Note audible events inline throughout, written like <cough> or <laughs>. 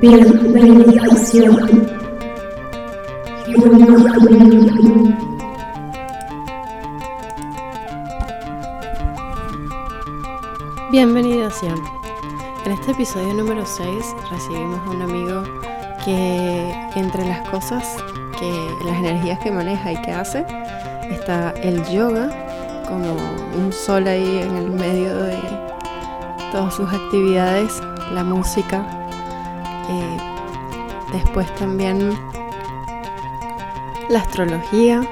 Bienvenidos sean. En este episodio número 6 recibimos a un amigo que entre las cosas, que las energías que maneja y que hace, está el yoga como un sol ahí en el medio de todas sus actividades, la música, eh, después también la astrología,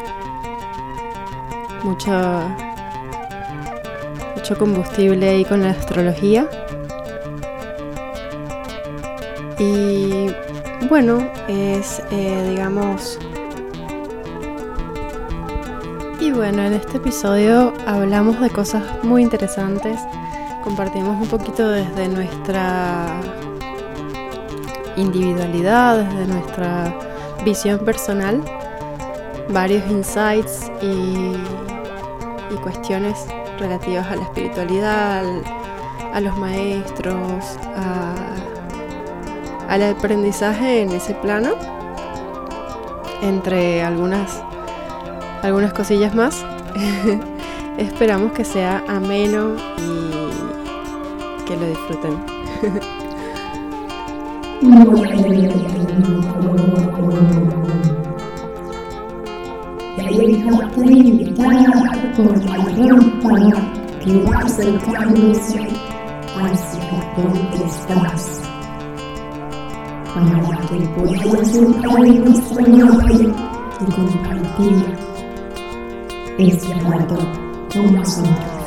mucho, mucho combustible ahí con la astrología. Y bueno, es eh, digamos... Y bueno, en este episodio hablamos de cosas muy interesantes, compartimos un poquito desde nuestra individualidad, desde nuestra visión personal, varios insights y, cuestiones relativas a la espiritualidad, a los maestros, al aprendizaje en ese plano, entre algunas, algunas cosillas más. <laughs> Esperamos que sea ameno y que lo disfruten. <laughs> La lámpara que acercándose hacia donde estás. Para que puedas entrar en nuestra nave y compartir este rato con nosotros.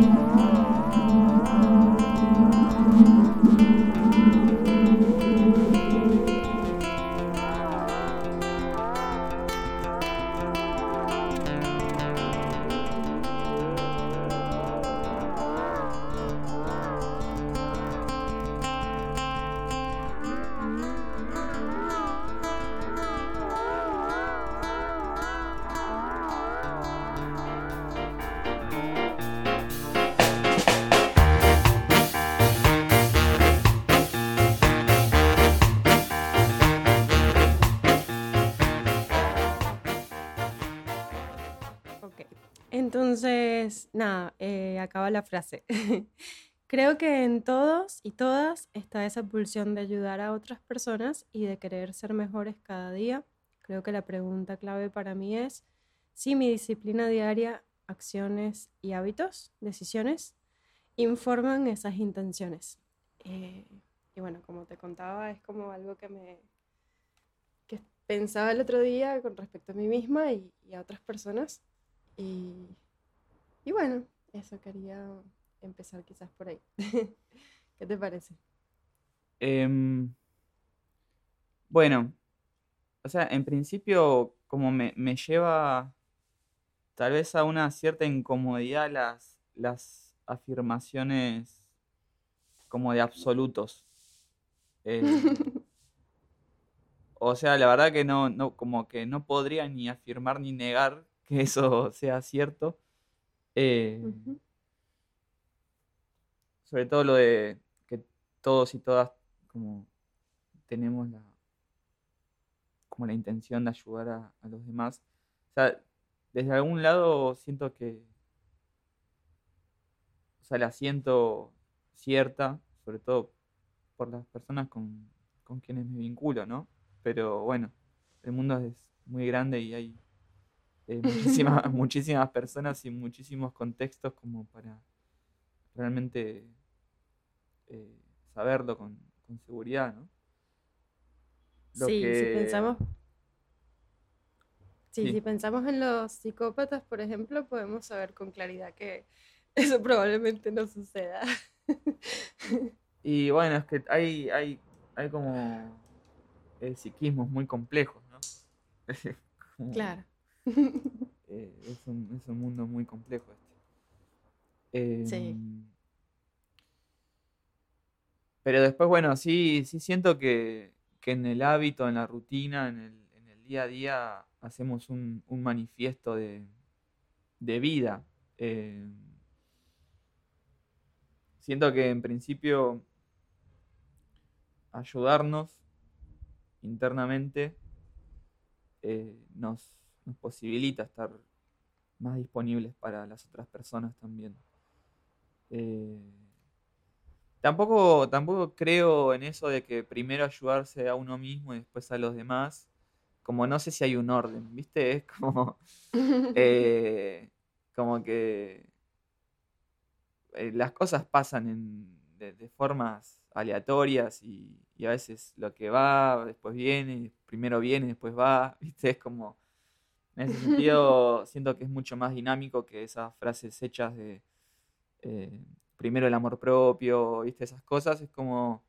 la frase. <laughs> Creo que en todos y todas está esa pulsión de ayudar a otras personas y de querer ser mejores cada día. Creo que la pregunta clave para mí es si mi disciplina diaria, acciones y hábitos, decisiones, informan esas intenciones. Eh, y bueno, como te contaba, es como algo que me que pensaba el otro día con respecto a mí misma y, y a otras personas. Y, y bueno, eso quería empezar quizás por ahí. <laughs> ¿Qué te parece? Em, bueno, o sea, en principio como me, me, lleva tal vez a una cierta incomodidad las, las afirmaciones como de absolutos. Eh, <laughs> o sea, la verdad que no, no, como que no podría ni afirmar ni negar que eso sea cierto. Eh, sobre todo lo de que todos y todas como tenemos la como la intención de ayudar a, a los demás. O sea, desde algún lado siento que o sea, la siento cierta, sobre todo por las personas con, con quienes me vinculo, ¿no? Pero bueno, el mundo es muy grande y hay eh, muchísimas, <laughs> muchísimas personas y muchísimos contextos como para realmente eh, saberlo con, con, seguridad, ¿no? Lo sí, que... si pensamos... Sí, sí, si pensamos en los psicópatas, por ejemplo, podemos saber con claridad que <laughs> eso probablemente no suceda. <laughs> y bueno, es que hay, hay, hay como eh, psiquismos muy complejos, ¿no? como, claro. <laughs> eh, es, un, es, un, mundo muy complejo este. Eh, sí. Pero después, bueno, sí, sí siento que, que en el hábito, en la rutina, en el, en el, día a día, hacemos un, un manifiesto de, de vida. Eh, siento que en principio ayudarnos internamente eh, nos, nos posibilita estar más disponibles para las otras personas también. Eh, tampoco, tampoco creo en eso de que primero ayudarse a uno mismo y después a los demás. Como no sé si hay un orden, ¿viste? <laughs> Es como. eh, como que. eh, las cosas pasan en- de, formas aleatorias y a veces lo que va, después viene, primero viene, después va, <laughs> ¿viste? Es como. En ese sentido, siento que es mucho más dinámico que esas frases hechas de eh, primero el amor propio, ¿viste? Esas cosas. Es como,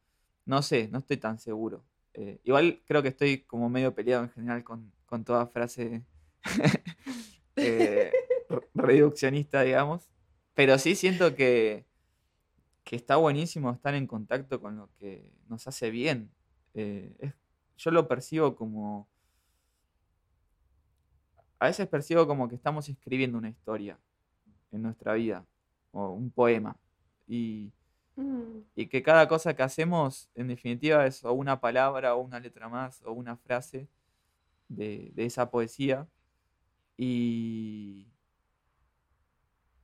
no sé, no estoy tan seguro. Eh, igual creo que estoy como medio peleado en general con, con toda frase <laughs> eh, re- reduccionista, digamos. Pero sí siento que, que está buenísimo estar en contacto con lo que nos hace bien. Yo lo percibo como a veces percibo como que estamos escribiendo una historia en nuestra vida, o un poema, y, Mm, y que cada cosa que hacemos, en definitiva, es o una palabra, o una letra más, o una frase de, de esa poesía. Y,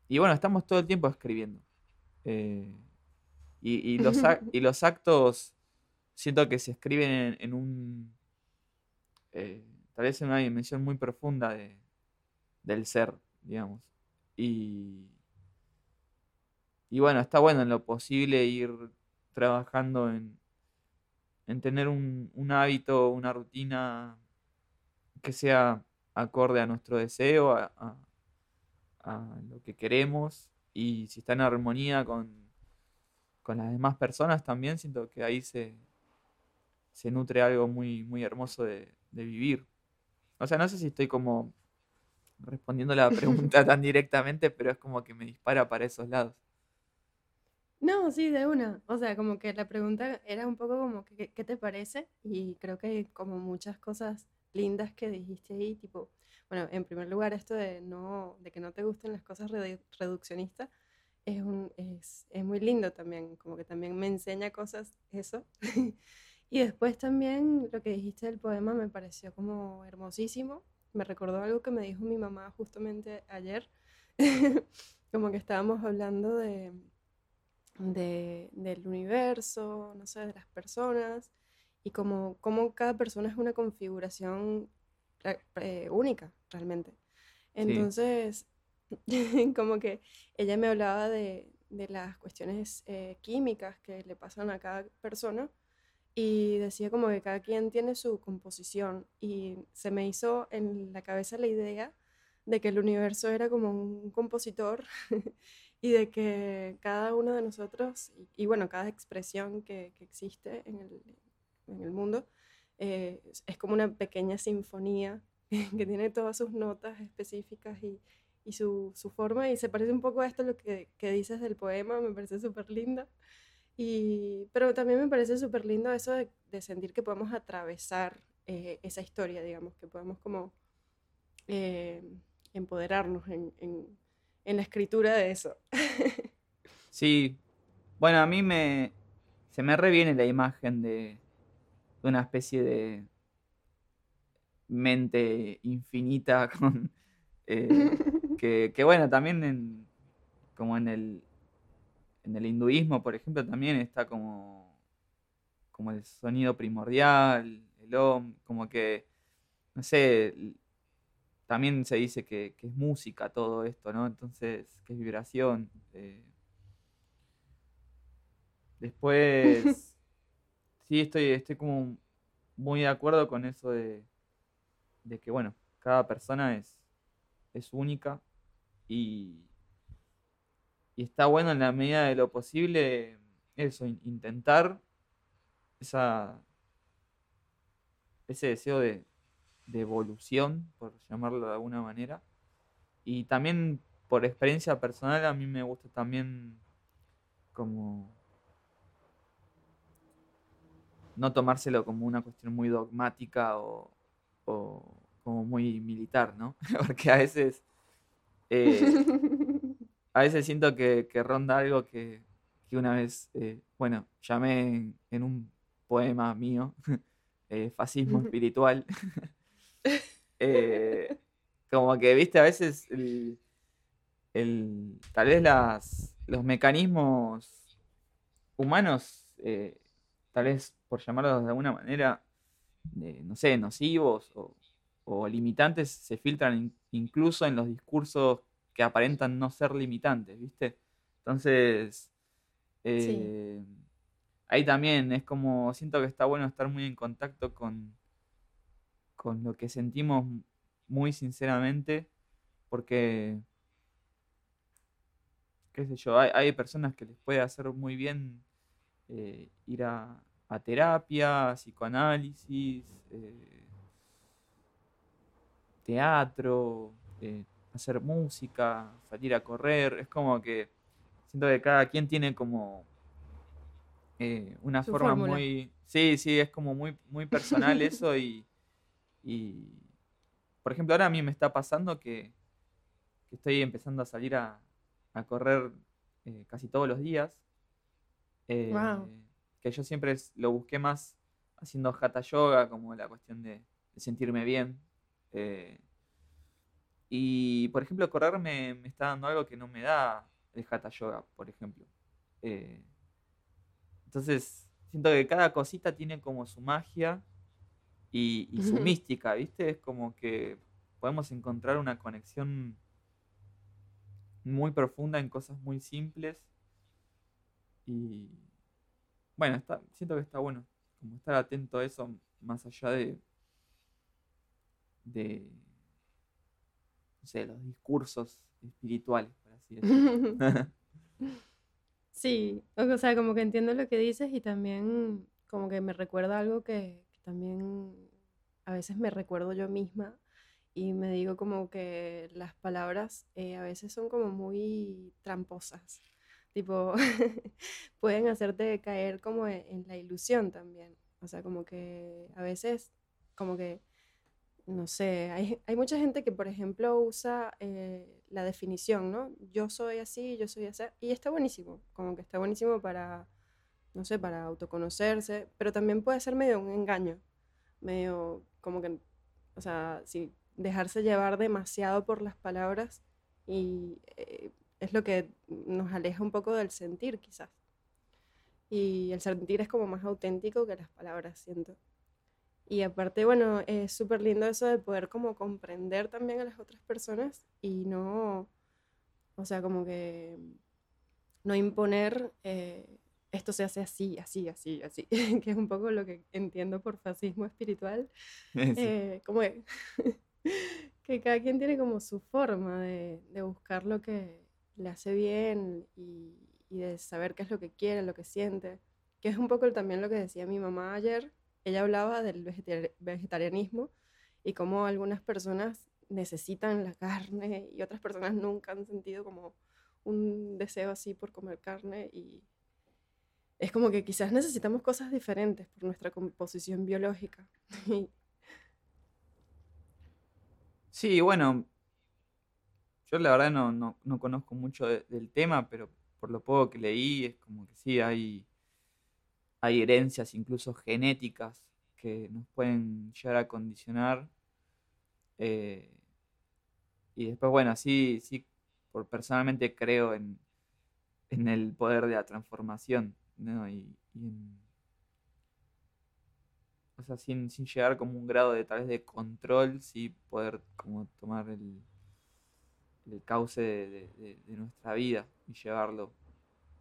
y bueno, estamos todo el tiempo escribiendo. Eh, y, y los, ac- <laughs> y los actos siento que se escriben en, en un, eh, tal una dimensión muy profunda de- del ser, digamos. Y, y bueno, está bueno en lo posible ir trabajando en, en tener un, un hábito, una rutina que sea acorde a nuestro deseo, a, a- a lo que queremos. Y si está en armonía con, con las demás personas también, siento que ahí se, se nutre algo muy, muy hermoso de, de vivir. O sea, no sé si estoy como respondiendo la pregunta <laughs> tan directamente, pero es como que me dispara para esos lados. No, sí, de una. O sea, como que la pregunta era un poco como ¿qué- ¿qué te parece? Y creo que hay como muchas cosas lindas que dijiste ahí, tipo, bueno, en primer lugar esto de no, de que no te gusten las cosas redu- reduccionistas es un, es, es muy lindo también, como que también me enseña cosas eso. <laughs> Y después también lo que dijiste del poema me pareció como hermosísimo. Me recordó algo que me dijo mi mamá justamente ayer, <laughs> como que estábamos hablando de de, del universo, no sé, de las personas, y como, como cada persona es una configuración ra- eh, única, realmente. Sí, Entonces, <laughs> como que ella me hablaba de, de las cuestiones eh, químicas que le pasan a cada persona y decía como que cada quien tiene su composición y se me hizo en la cabeza la idea de que el universo era como un compositor <laughs> y de que cada uno de nosotros, y, bueno, cada expresión que, que existe en el, en el mundo, eh, es, como una pequeña sinfonía <laughs> que tiene todas sus notas específicas y, y su, su forma, y se parece un poco a esto lo que, que dices del poema, me parece súper lindo. Y, pero también me parece súper lindo eso de, de sentir que podemos atravesar eh, esa historia, digamos, que podemos como eh, empoderarnos en, en, en la escritura de eso. <laughs> sí. Bueno, a mí me se me reviene la imagen de, de una especie de mente infinita <laughs> con eh, <laughs> que, que bueno, también en, como en el en el hinduismo, por ejemplo, también está como como el sonido primordial, el om, como que no sé, también se dice que, que es música todo esto, ¿no? Entonces, que es vibración. eh. Después, <laughs> sí, estoy, estoy como muy de acuerdo con eso de, de que, bueno, cada persona es, es única y, y está bueno en la medida de lo posible eso, in- intentar esa, ese deseo de, de evolución, por llamarlo de alguna manera. Y también por experiencia personal a mí me gusta también como no tomárselo como una cuestión muy dogmática o, o como muy militar, ¿no? <laughs> Porque a veces Eh, <laughs> a veces siento que, que ronda algo que, que una vez, eh, bueno, llamé en, en un poema mío, <laughs> eh, fascismo espiritual. <laughs> <laughs> Eh, como que, viste, a veces el, el- tal vez las, los mecanismos humanos, tal vez por llamarlos de alguna manera, no sé, nocivos o, o limitantes, se filtran in- incluso en los discursos que aparentan no ser limitantes, ¿viste? Entonces, eh, ahí también es como, siento que está bueno estar muy en contacto con, con lo que sentimos muy sinceramente, porque, qué sé yo, hay, hay personas que les puede hacer muy bien eh, ir a, a terapia, psicoanálisis, eh, teatro, eh, hacer música, salir a correr. Es como que siento que cada quien tiene como eh, una Su forma fórmula. muy... Sí, sí, es como muy, muy personal <laughs> eso y, y, por ejemplo, ahora a mí me está pasando que, que estoy empezando a salir a, a correr eh, casi todos los días. eh. Que yo siempre lo busqué más haciendo hatha yoga, como la cuestión de, de sentirme bien. eh, y, por ejemplo, correr me, me está dando algo que no me da el hatha yoga, por ejemplo. Eh, entonces, siento que cada cosita tiene como su magia y, y su mística, ¿viste? Es como que podemos encontrar una conexión muy profunda en cosas muy simples. Y bueno, está, siento que está bueno como estar atento a eso más allá de, de no sé, los discursos espirituales, por así <laughs> decirlo. Sí, o sea, como que entiendo lo que dices y también como que me recuerda algo que, que también a veces me recuerdo yo misma y me digo como que las palabras eh, a veces son como muy tramposas, tipo, <laughs> pueden hacerte caer como e- en la ilusión también, o sea, como que a veces como que no sé, hay, hay mucha gente que, por ejemplo, usa eh, la definición, ¿no? Yo soy así, yo soy así, y está buenísimo, como que está buenísimo para, no sé, para autoconocerse, pero también puede ser medio un engaño, medio como que, o sea, si dejarse llevar demasiado por las palabras y eh, es lo que nos aleja un poco del sentir, quizás. Y el sentir es como más auténtico que las palabras, siento. Y aparte, bueno, es súper lindo eso de poder como comprender también a las otras personas y no, o sea, como que no imponer eh, esto se hace así, así, así, así, <laughs> que es un poco lo que entiendo por fascismo espiritual, <laughs> Sí. eh, como que, <laughs> que cada quien tiene como su forma de, de buscar lo que le hace bien y, y de saber qué es lo que quiere, lo que siente, que es un poco también lo que decía mi mamá ayer. Ella hablaba del vegetari- vegetarianismo y cómo algunas personas necesitan la carne y otras personas nunca han sentido como un deseo así por comer carne y es como que quizás necesitamos cosas diferentes por nuestra composición biológica. <laughs> Sí, bueno, yo la verdad no, no, no conozco mucho de- del tema, pero por lo poco que leí es como que sí, hay, hay herencias incluso genéticas que nos pueden llegar a condicionar. eh, y después, bueno, sí, sí, por personalmente creo en, en el poder de la transformación, ¿no? Y, en, o sea, sin, sin llegar como un grado de tal vez de control, sí poder como tomar el, el cauce de nuestra vida y llevarlo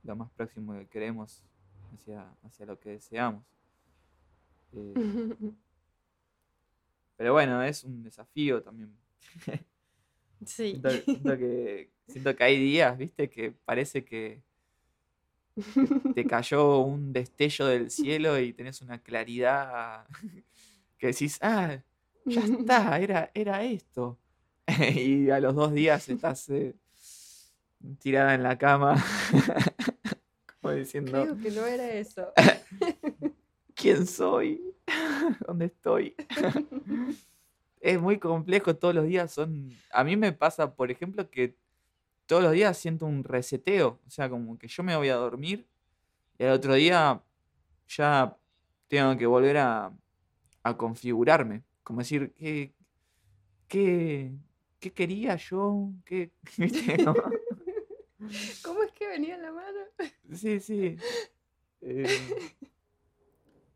lo más próximo que queremos hacia, hacia lo que deseamos. Eh, <laughs> pero bueno, es un desafío también. <laughs> sí. Siento, siento que, siento que hay días, viste, que parece que <laughs> te cayó un destello del cielo y tenés una claridad que decís, ah, ya está, era, era esto. y a los dos días estás eh, tirada en la cama, como diciendo, Creo que no era eso. <laughs> ¿quién soy? <laughs> ¿Dónde estoy? <laughs> es muy complejo, todos los días son... A mí me pasa, por ejemplo, que todos los días siento un reseteo, o sea, como que yo me voy a dormir y al otro día ya tengo que volver a, a configurarme, como decir, ¿qué, qué, qué quería yo? ¿Qué, viste? <laughs> ¿Cómo es que venía la mano? Sí, sí. <laughs> Eh,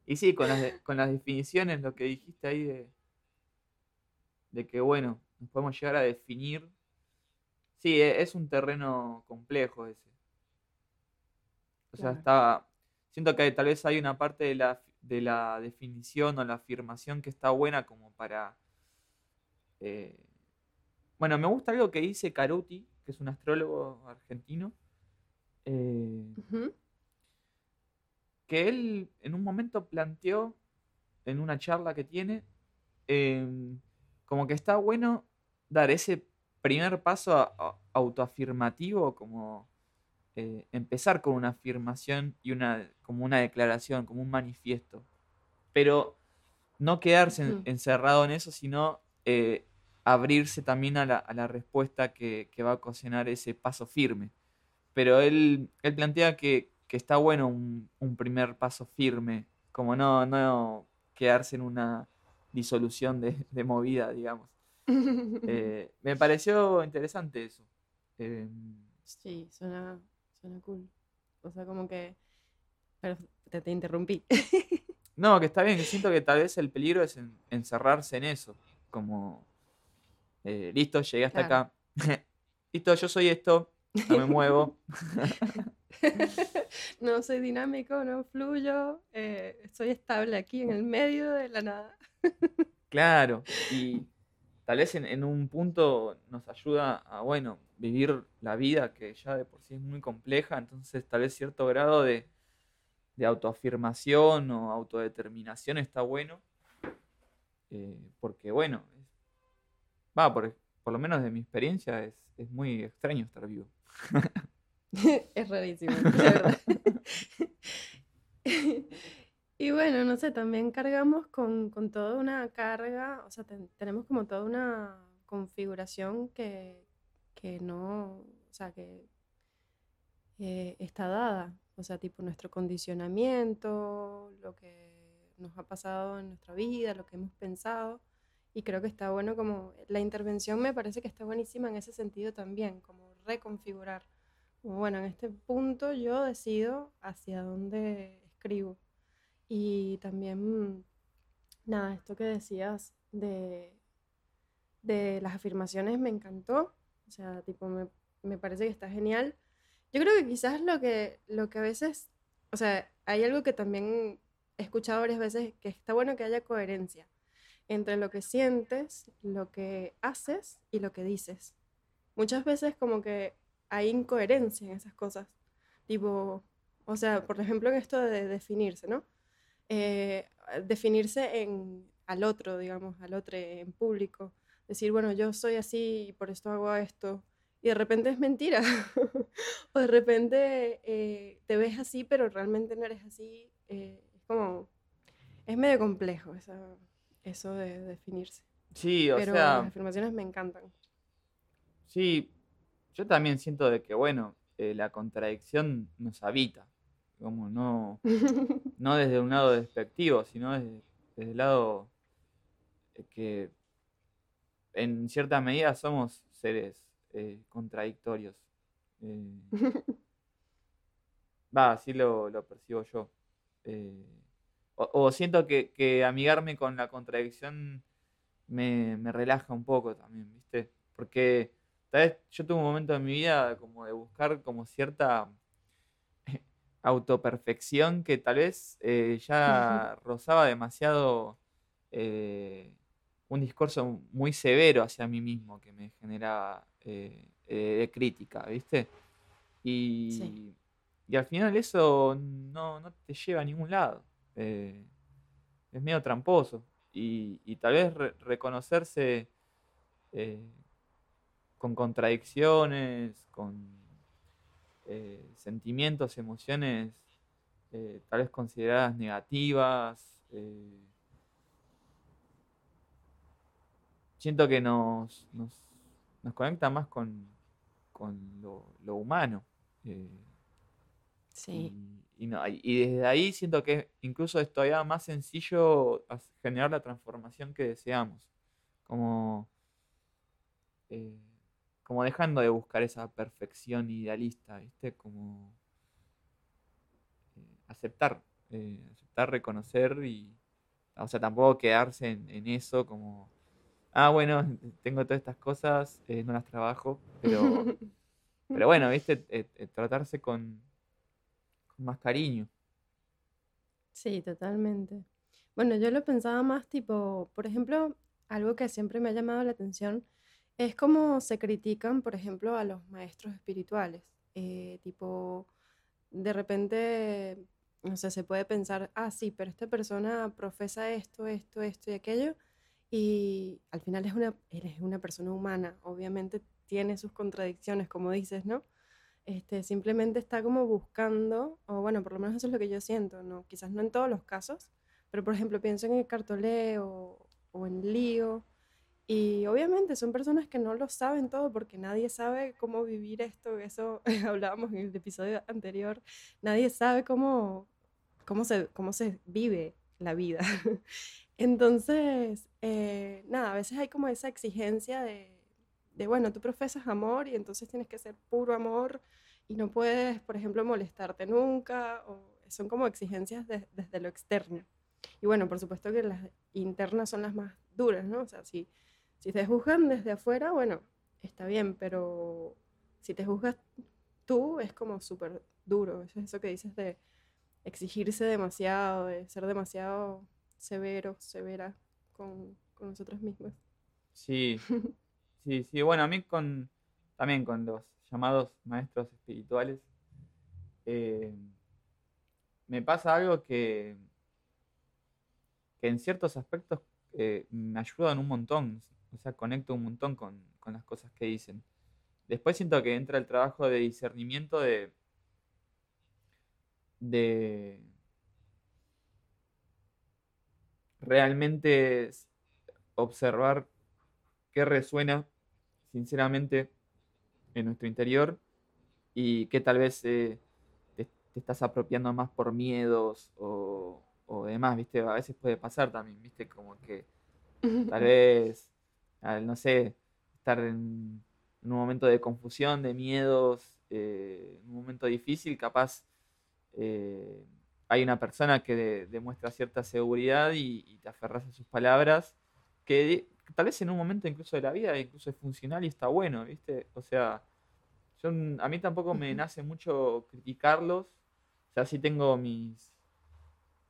y sí, con las, de- con las definiciones, lo que dijiste ahí de, de que, bueno, nos podemos llegar a definir. Sí, e- es un terreno complejo ese. O sea, Claro. está. Siento que tal vez hay una parte de la, de la definición o la afirmación que está buena como para. eh, Bueno, me gusta algo que dice Caruti, que es un astrólogo argentino. eh, que él en un momento planteó en una charla que tiene em, como que está bueno dar ese primer paso a- a- autoafirmativo como eh, empezar con una afirmación y una como una declaración como un manifiesto pero no quedarse en- encerrado en eso sino eh, abrirse también a la, a la respuesta que, que va a ocasionar ese paso firme pero él, él plantea que, que está bueno un, un primer paso firme, como no, no quedarse en una disolución de, de movida, digamos. <laughs> Eh, me pareció interesante eso. Eh, Sí, suena, suena cool. O sea, como que... Pero te, te interrumpí. no, que está bien, que siento que tal vez el peligro es en- encerrarse en eso, como, eh, listo, llegué hasta Claro. acá. <laughs> listo, yo soy esto, no me muevo. <laughs> no soy dinámico, no fluyo, eh, estoy estable aquí en el medio de la nada. <laughs> Claro, y tal vez en, en un punto nos ayuda a, bueno, vivir la vida que ya de por sí es muy compleja, entonces tal vez cierto grado de, de autoafirmación o autodeterminación está bueno, eh, porque bueno, va, por, por lo menos de mi experiencia es, es muy extraño estar vivo. <laughs> es rarísimo, la verdad. <laughs> y bueno, no sé, también cargamos con, con toda una carga, o sea, ten- tenemos como toda una configuración que, que no, o sea, que está dada, o sea, tipo nuestro condicionamiento, lo que nos ha pasado en nuestra vida, lo que hemos pensado. Y creo que está bueno como la intervención me parece que está buenísima en ese sentido también, como reconfigurar. Como, Bueno, en este punto yo decido hacia dónde escribo. Y también, nada, esto que decías de, de las afirmaciones me encantó. O sea, tipo, me, me parece que está genial. Yo creo que quizás lo que, lo que a veces, o sea, hay algo que también he escuchado varias veces, que está bueno que haya coherencia entre lo que sientes, lo que haces y lo que dices. Muchas veces como que hay incoherencia en esas cosas. Tipo, o sea, por ejemplo, en esto de definirse, ¿no? Eh, definirse en, al otro, digamos, al otro en público. Decir, bueno, yo soy así y por esto hago esto. Y de repente es mentira. <laughs> o de repente eh, te ves así, pero realmente no eres así. Eh, es como, es medio complejo esa- eso de definirse. Sí, o Pero sea... las afirmaciones me encantan. Sí, yo también siento de que, bueno, eh, la contradicción nos habita, como no, <laughs> no desde un lado despectivo, sino desde, desde el lado eh, que en cierta medida somos seres eh, contradictorios. Eh, <laughs> Va, así lo, lo percibo yo. Eh, o, o siento que, que amigarme con la contradicción me, me relaja un poco también, ¿viste? Porque tal vez yo tuve un momento en mi vida como de buscar como cierta <laughs> autoperfección que tal vez eh, ya rozaba demasiado eh, un discurso muy severo hacia mí mismo que me generaba eh, de crítica, ¿viste? Y, Sí. y al final eso no, no te lleva a ningún lado. Eh, es medio tramposo. Y, y tal vez re- reconocerse eh, con contradicciones, con eh, sentimientos, emociones tal vez consideradas negativas, siento que nos, nos, nos conecta más con, con lo, lo humano. Sí, y, y no- y desde ahí siento que incluso es todavía más sencillo generar la transformación que deseamos. Como, eh, como dejando de buscar esa perfección idealista, ¿viste? Como eh, aceptar, eh, aceptar, reconocer y, o sea, tampoco quedarse en, en eso como, ah, bueno, tengo todas estas cosas, no las trabajo, pero, <laughs> pero bueno, ¿viste? Tratarse con, con más cariño. sí, totalmente. Bueno, yo lo pensaba más tipo, por ejemplo, algo que siempre me ha llamado la atención es cómo se critican, por ejemplo, a los maestros espirituales. Eh, tipo, de repente, no sé, se puede pensar, ah, sí, pero esta persona profesa esto, esto, esto y aquello, y al final es una, él es una persona humana, obviamente tiene sus contradicciones, como dices, ¿no? Este, simplemente está como buscando, o bueno, por lo menos eso es lo que yo siento, ¿no? Quizás no en todos los casos, pero por ejemplo pienso en el cartolé o, o en lío, y obviamente son personas que no lo saben todo porque nadie sabe cómo vivir esto, eso <laughs> hablábamos en el episodio anterior, nadie sabe cómo, cómo, se, cómo se vive la vida. <laughs> Entonces, eh, nada, a veces hay como esa exigencia de, de, bueno, tú profesas amor y entonces tienes que ser puro amor y no puedes, por ejemplo, molestarte nunca, o son como exigencias de- desde lo externo. Y bueno, por supuesto que las internas son las más duras, ¿no? O sea, si, si te juzgan desde afuera, bueno, está bien, pero si te juzgas tú, es como súper duro. Eso es eso que dices de exigirse demasiado, de ser demasiado severo, severa con, con nosotros mismos. Sí, <laughs> sí, sí. Bueno, a mí con también con los llamados maestros espirituales, eh, me pasa algo que, que en ciertos aspectos eh, me ayudan un montón. O sea, conecto un montón con, con las cosas que dicen. Después siento que entra el trabajo de discernimiento de, de realmente observar qué resuena sinceramente en nuestro interior y qué tal vez eh, te, te estás apropiando más por miedos o, o demás, ¿viste? A veces puede pasar también, ¿viste? Como que <laughs> tal vez, al, no sé, estar en, en un momento de confusión, de miedos, eh, en un momento difícil, capaz eh, hay una persona que de- demuestra cierta seguridad y, y te aferras a sus palabras, que tal vez en un momento incluso de la vida incluso es funcional y está bueno, ¿viste? O sea, yo, a mí tampoco me nace mucho criticarlos, o sea, sí tengo mis,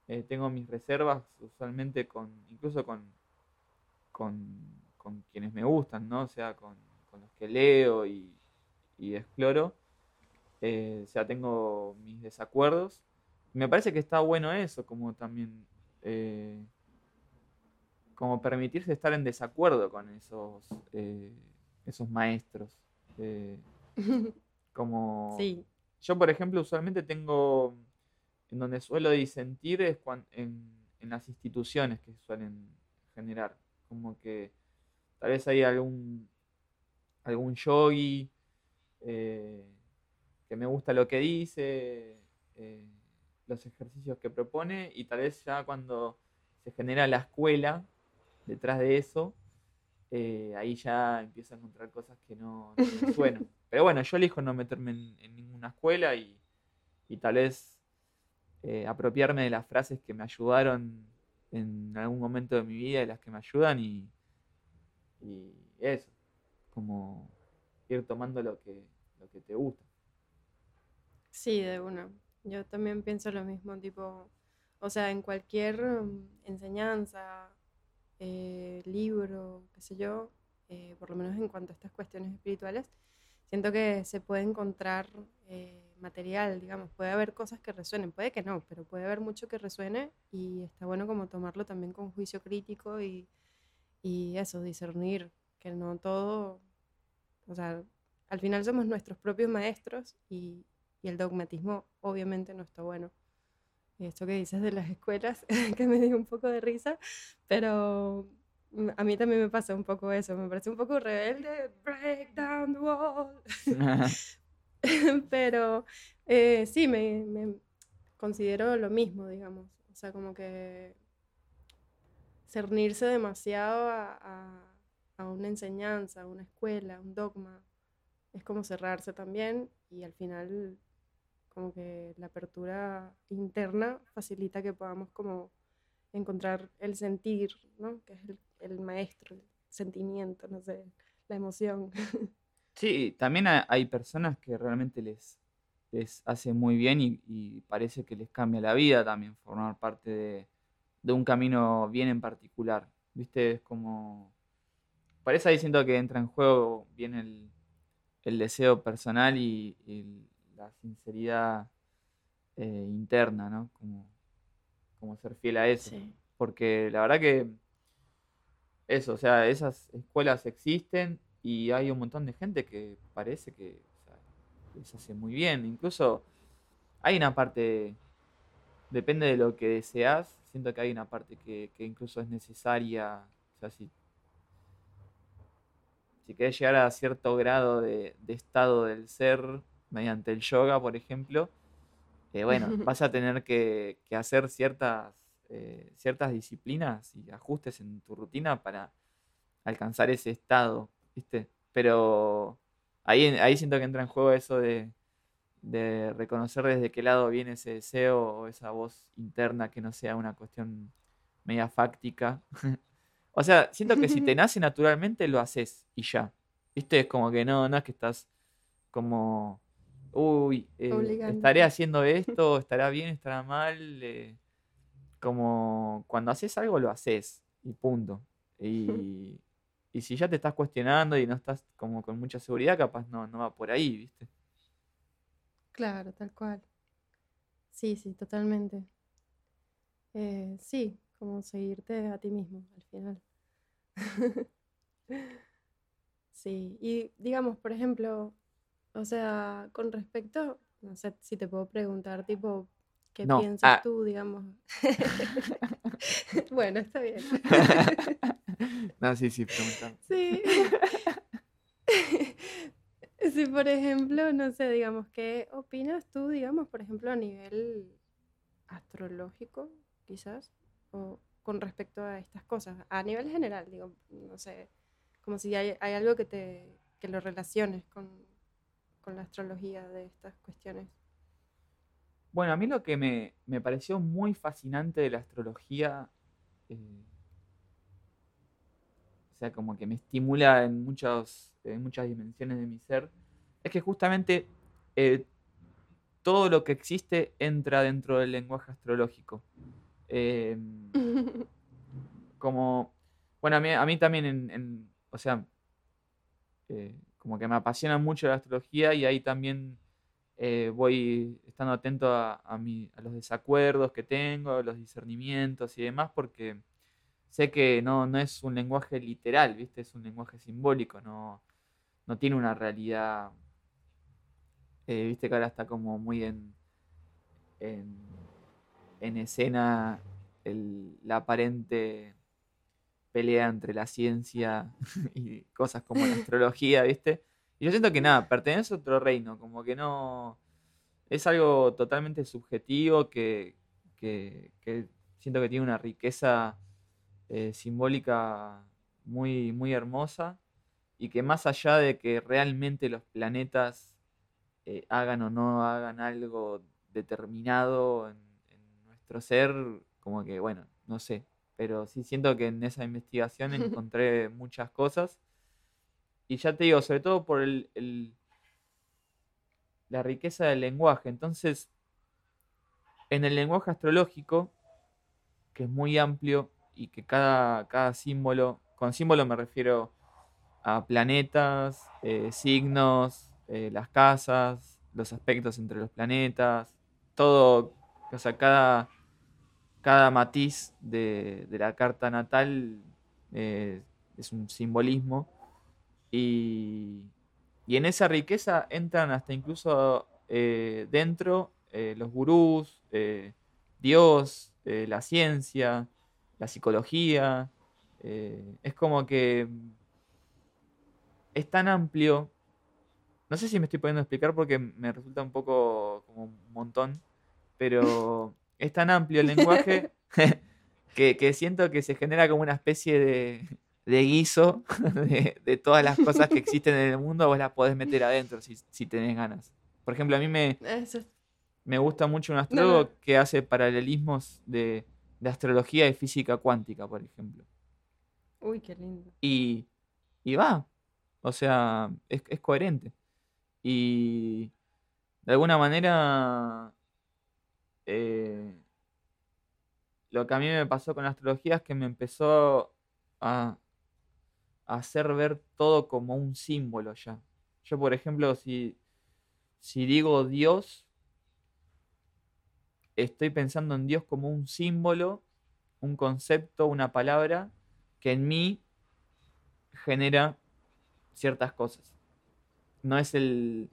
eh, tengo mis reservas usualmente con, incluso con, con, con quienes me gustan, ¿no? O sea, con, con los que leo y, y exploro. Eh, o sea, tengo mis desacuerdos. Me parece que está bueno eso, como también, eh, como permitirse estar en desacuerdo con esos, eh, esos maestros. Eh, <laughs> como Sí, yo, por ejemplo, usualmente tengo, en donde suelo disentir es cuan- en, en las instituciones que suelen generar. Como que tal vez hay algún, algún yogi eh, que me gusta lo que dice, los ejercicios que propone, y tal vez ya cuando se genera la escuela detrás de eso, eh, ahí ya empiezo a encontrar cosas que no, no me <laughs> suenan. Pero bueno, yo elijo no meterme en, en ninguna escuela y, y tal vez eh, apropiarme de las frases que me ayudaron en algún momento de mi vida y las que me ayudan y, y eso, como ir tomando lo que, lo que te gusta. sí, de una. Yo también pienso lo mismo, tipo, o sea, en cualquier mm, enseñanza, eh, libro, qué sé yo, eh, por lo menos en cuanto a estas cuestiones espirituales, siento que se puede encontrar eh, material, digamos, puede haber cosas que resuenen, puede que no, pero puede haber mucho que resuene y está bueno como tomarlo también con juicio crítico y, y eso, discernir que no todo, o sea, al final somos nuestros propios maestros y, y el dogmatismo obviamente no está bueno. Y esto que dices de las escuelas, <laughs> que me dio un poco de risa, pero mm, a mí también me pasa un poco eso, me parece un poco rebelde, break down the wall. <laughs> Pero eh, sí, me, me considero lo mismo, digamos. O sea, como que cernirse demasiado a, a- a una enseñanza, a una escuela, a un dogma, es como cerrarse también y al final como que la apertura interna facilita que podamos como encontrar el sentir, ¿no? Que es el, el maestro, el sentimiento, no sé, la emoción. <laughs> Sí, también ha- hay personas que realmente les, les hace muy bien y, y parece que les cambia la vida también formar parte de, de un camino bien en particular. ¿Viste? Es como... Parece ahí siento que entra en juego bien el, el deseo personal y, y la sinceridad eh, interna, ¿no? Como, como ser fiel a eso. Sí. Porque la verdad que eso, o sea, esas escuelas existen y hay un montón de gente que parece que o sea, les hace muy bien. Incluso hay una parte, depende de lo que deseas, siento que hay una parte que, que incluso es necesaria. O sea, si, si querés llegar a cierto grado de, de estado del ser mediante el yoga, por ejemplo, eh, bueno, <laughs> vas a tener que, que hacer ciertas, eh, ciertas disciplinas y ajustes en tu rutina para alcanzar ese estado, ¿viste? Pero ahí, ahí siento que entra en juego eso de, de reconocer desde qué lado viene ese deseo o esa voz interna que no sea una cuestión media fáctica. <laughs> o sea, siento que si te <laughs> nace naturalmente lo haces y ya. ¿Viste? Es como que no, no es que estás como, uy, eh, estaré haciendo esto, estará bien, estará mal. eh, como cuando haces algo lo haces y punto. <laughs> Y, y si ya te estás cuestionando y no estás como con mucha seguridad, capaz no, no va por ahí, ¿viste? Claro, tal cual. Sí, sí, totalmente. Eh, sí, como seguirte a ti mismo al final. <laughs> Sí, y digamos, por ejemplo, o sea, con respecto, no sé si te puedo preguntar, tipo, ¿qué No, piensas ah. tú, digamos? <laughs> <laughs> Bueno, está bien. <laughs> no, sí, sí, preguntame. Sí. Sí, por ejemplo, no sé, digamos, ¿qué opinas tú, digamos, por ejemplo, a nivel astrológico, quizás, o con respecto a estas cosas? A nivel general, digo, no sé, como si hay, hay algo que te que lo relaciones con, con la astrología de estas cuestiones. Bueno, a mí lo que me, me pareció muy fascinante de la astrología, eh, o sea, como que me estimula en, muchos, en muchas dimensiones de mi ser, es que justamente eh, todo lo que existe entra dentro del lenguaje astrológico. Eh, <laughs> como, bueno, a mí, a mí también, en, en- o sea, eh, como que me apasiona mucho la astrología y ahí también eh, voy estando atento a, a mi- los desacuerdos que tengo, los discernimientos y demás, porque sé que no, no es un lenguaje literal, ¿viste? Es un lenguaje simbólico, no, no tiene una realidad, eh, viste que ahora está como muy en, en, en escena el- la aparente pelea entre la ciencia <laughs> y cosas como la astrología, ¿viste? Y yo siento que nada, pertenece a otro reino, como que no... Es algo totalmente subjetivo que, siento que tiene una riqueza eh, simbólica muy, muy hermosa y que más allá de que realmente los planetas eh, hagan o no hagan algo determinado en nuestro ser, como que, bueno, no sé, pero sí siento que en esa investigación <laughs> encontré muchas cosas. Y ya te digo, sobre todo por el, el- la riqueza del lenguaje. Entonces, en el lenguaje astrológico, que es muy amplio y que cada, cada símbolo, con símbolo me refiero a planetas, eh, signos, eh, las casas, los aspectos entre los planetas, todo, o sea, cada, cada matiz de, de la carta natal eh, es un simbolismo. Y, y en esa riqueza entran hasta incluso eh, dentro eh, los gurús, Dios, la ciencia, la psicología, es como que es tan amplio. No sé si me estoy poniendo a explicar porque me resulta un poco como un montón, pero <laughs> es tan amplio el lenguaje <laughs> que, siento que se genera como una especie de, guiso <laughs> de, todas las cosas que existen en el mundo, vos las podés meter adentro si, si tenés ganas. Por ejemplo, a mí me, me gusta mucho un astrólogo que hace paralelismos de, astrología y física cuántica, por ejemplo. Uy, qué lindo. Y, y va. O sea, es, es, coherente. Y de alguna manera, eh, lo que a mí me pasó con la astrología es que me empezó a, hacer ver todo como un símbolo ya. Yo, por ejemplo, si, si digo Dios, estoy pensando en Dios como un símbolo, un concepto, una palabra que en mí genera ciertas cosas. No es el,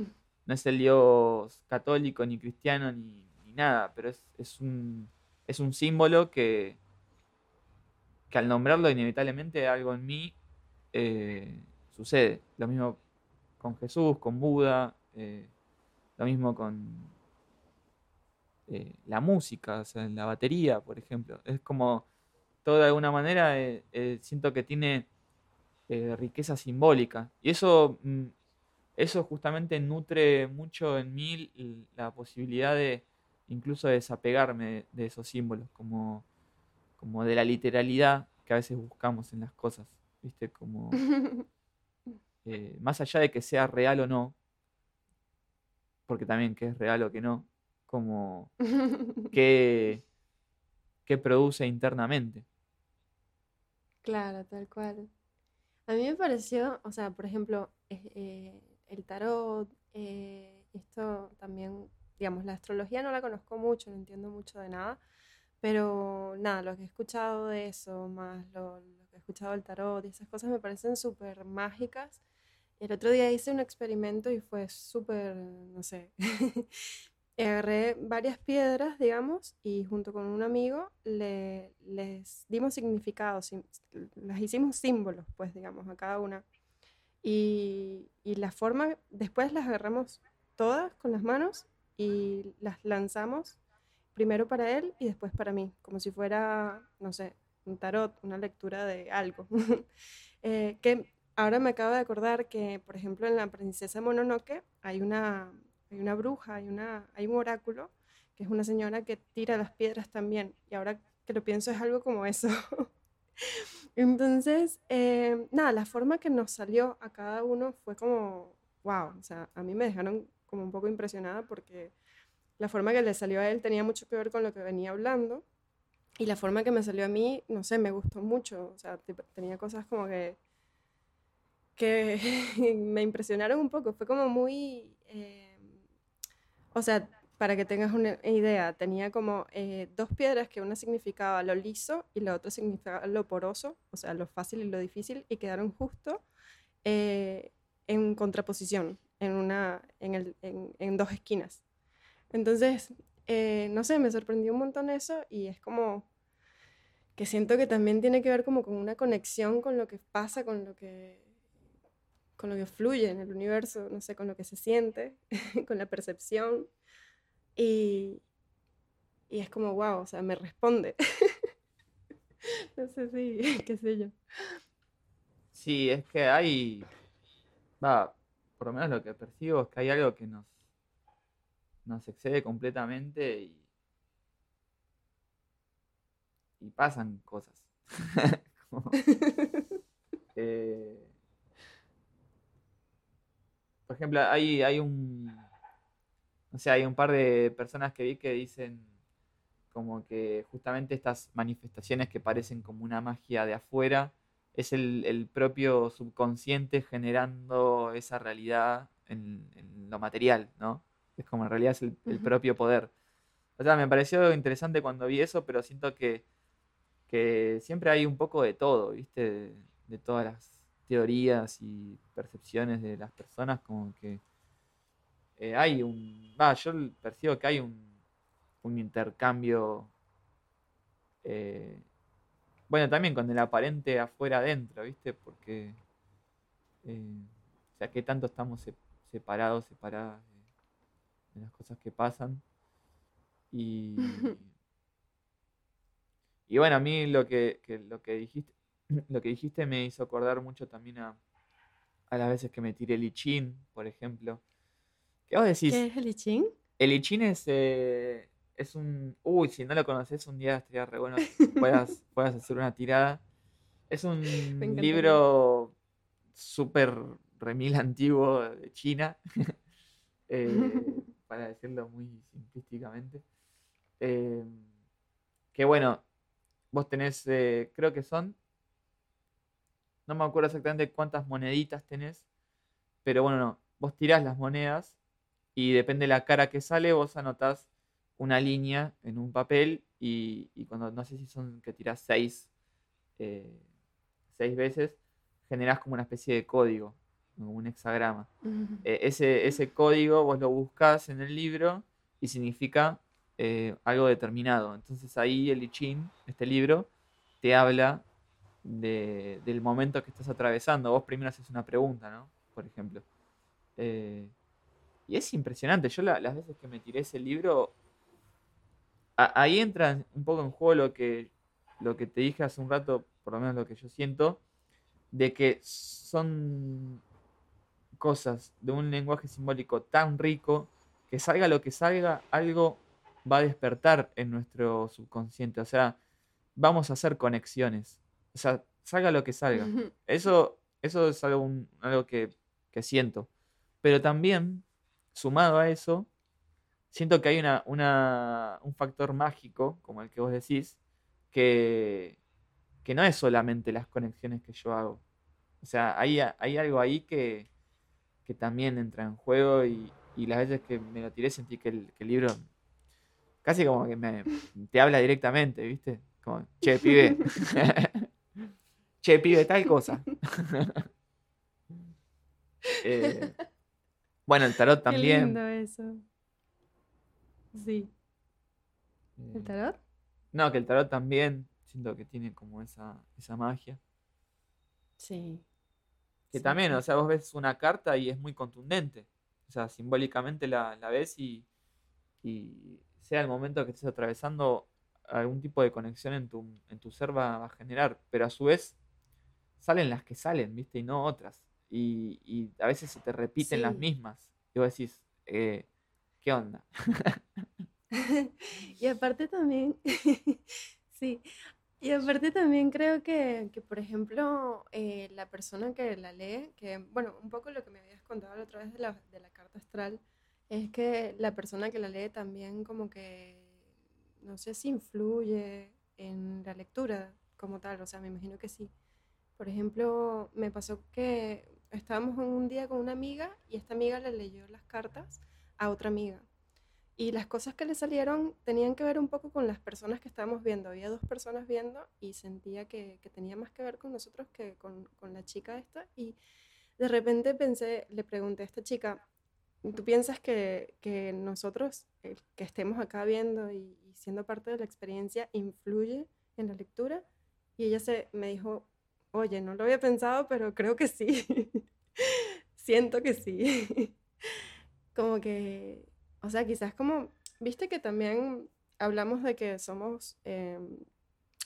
no es el Dios católico, ni cristiano, ni, nada, pero es, un, es un símbolo que, que al nombrarlo inevitablemente algo en mí eh, sucede. Lo mismo con Jesús, con Buda, eh, lo mismo con eh, la música, o sea, la batería, por ejemplo. Es como, todo de alguna manera, siento que tiene riqueza simbólica. Y eso, mm, eso justamente nutre mucho en mí la posibilidad de incluso desapegarme de, esos símbolos, como, como de la literalidad que a veces buscamos en las cosas. ¿Viste? Como. <laughs> más allá de que sea real o no, porque también que es real o que no, como <laughs> qué, produce internamente. Claro, tal cual. A mí me pareció, o sea, por ejemplo, eh, el tarot, eh, esto también, digamos, la astrología no la conozco mucho, no entiendo mucho de nada, pero nada, lo que he escuchado de eso, más lo, lo que he escuchado del tarot y esas cosas me parecen súper mágicas. El otro día hice un experimento y fue súper, no sé, <laughs> agarré varias piedras, digamos, y junto con un amigo le, les dimos significados, las hicimos símbolos, pues, digamos, a cada una. Y, y, la forma, después las agarramos todas con las manos y las lanzamos primero para él y después para mí, como si fuera, no sé, un tarot, una lectura de algo. <laughs> Eh, que ahora me acabo de acordar que, por ejemplo, en la princesa Mononoke hay una, hay una bruja, hay, una, hay un oráculo, que es una señora que tira las piedras también. Y ahora que lo pienso es algo como eso. <laughs> Entonces, eh, nada, la forma que nos salió a cada uno fue como, wow, o sea, a mí me dejaron como un poco impresionada porque la forma que le salió a él tenía mucho que ver con lo que venía hablando y la forma que me salió a mí, no sé, me gustó mucho, o sea, tenía cosas como que, que <laughs> me impresionaron un poco, fue como muy... Eh, o sea, para que tengas una idea, tenía como eh, dos piedras que una significaba lo liso y la otra significaba lo poroso, o sea, lo fácil y lo difícil, y quedaron justo eh, en contraposición, en, una, en, el, en, dos esquinas. Entonces, eh, no sé, me sorprendió un montón eso y es como que siento que también tiene que ver como con una conexión con lo que pasa, con lo que con lo que fluye en el universo, no sé, con lo que se siente, <laughs> con la percepción. Y, y es como, wow, o sea, me responde. <laughs> no sé si, <laughs> qué sé yo. Sí, es que hay, va, por lo menos lo que percibo es que hay algo que nos, nos excede completamente y, y pasan cosas. <laughs> <laughs> eh, por ejemplo, hay, hay un. No sé, hay un par de personas que vi que dicen como que justamente estas manifestaciones que parecen como una magia de afuera es el, propio subconsciente generando esa realidad en, lo material, ¿no? Es como en realidad es el, propio poder. O sea, me pareció interesante cuando vi eso, pero siento que, que siempre hay un poco de todo, ¿viste? de todas las teorías y percepciones de las personas, como que eh, hay un. Va, yo percibo que hay un, un intercambio eh, bueno, también con el aparente afuera adentro, ¿viste? Porque, eh, o sea, que tanto estamos se- separados, separadas de, de las cosas que pasan. Y, <laughs> y bueno, a mí lo que, que- lo que dijiste, <clears throat> lo que dijiste me hizo acordar mucho también a, a las veces que me tiré el lichín, por ejemplo. ¿Qué vos decís? ¿Qué es el I Ching? El I Ching es, eh, es un. Uy, si no lo conoces, un día estaría re bueno <laughs> puedas, puedas hacer una tirada. Es un libro súper remil antiguo de China, <laughs> eh, <laughs> para decirlo muy simplísticamente. Eh, que bueno, vos tenés, eh, creo que son. No me acuerdo exactamente cuántas moneditas tenés, pero bueno, no, vos tirás las monedas y depende de la cara que sale, vos anotás una línea en un papel y, y cuando no sé si son que tirás seis, eh, seis veces, generás como una especie de código, como un hexagrama. Eh, ese, ese código vos lo buscás en el libro y significa eh, algo determinado. Entonces ahí el I Ching, este libro, te habla de- del momento que estás atravesando. Vos primero haces una pregunta, ¿no? Por ejemplo. Eh, y es impresionante. Yo la- las veces que me tiré ese libro, a- ahí entra un poco en juego lo que, lo que te dije hace un rato, por lo menos lo que yo siento, de que son cosas de un lenguaje simbólico tan rico que salga lo que salga, algo va a despertar en nuestro subconsciente. O sea, vamos a hacer conexiones. O sea, salga lo que salga. Eso, eso es algo, un- algo que, que siento. Pero también, sumado a eso, siento que hay una, una- un factor mágico, como el que vos decís, que, que no es solamente las conexiones que yo hago. O sea, hay, hay algo ahí que, que también entra en juego y, y las veces que me lo tiré sentí que el, que el libro casi como que me, te habla directamente, ¿viste? Como, che, pibe. <laughs> che, pibe, tal cosa. <laughs> Eh, bueno, el tarot Qué también. lindo eso. Sí. eh, ¿El tarot? No, que el tarot también siento que tiene como esa, esa magia. Sí. Que Sí, también, sí. o sea, vos ves una carta y es muy contundente. O sea, simbólicamente la, la ves y, y sea el momento que estés atravesando, algún tipo de conexión en tu, en tu ser va, va a generar. Pero a su vez, salen las que salen, ¿viste? Y no otras. Y, y a veces se te repiten las mismas. Y vos decís, eh, ¿qué onda? <laughs> Y aparte también, <laughs> sí, y aparte también creo que, que, por ejemplo, eh, la persona que la lee, que, bueno, un poco lo que me habías contado la otra vez de la, de la carta astral, es que la persona que la lee también como que, no sé si influye en la lectura como tal, o sea, me imagino que sí. Por ejemplo, me pasó que estábamos un día con una amiga y esta amiga le leyó las cartas a otra amiga. Y las cosas que le salieron tenían que ver un poco con las personas que estábamos viendo. Había dos personas viendo y sentía que, que tenía más que ver con nosotros que con, con la chica esta. Y de repente pensé, le pregunté a esta chica, ¿tú piensas que, que nosotros, el que estemos acá viendo y, y siendo parte de la experiencia, influye en la lectura? Y ella se, me dijo, oye, no lo había pensado, pero creo que sí. <laughs> Siento que sí. <laughs> como que, o sea, quizás como, viste que también hablamos de que somos, eh,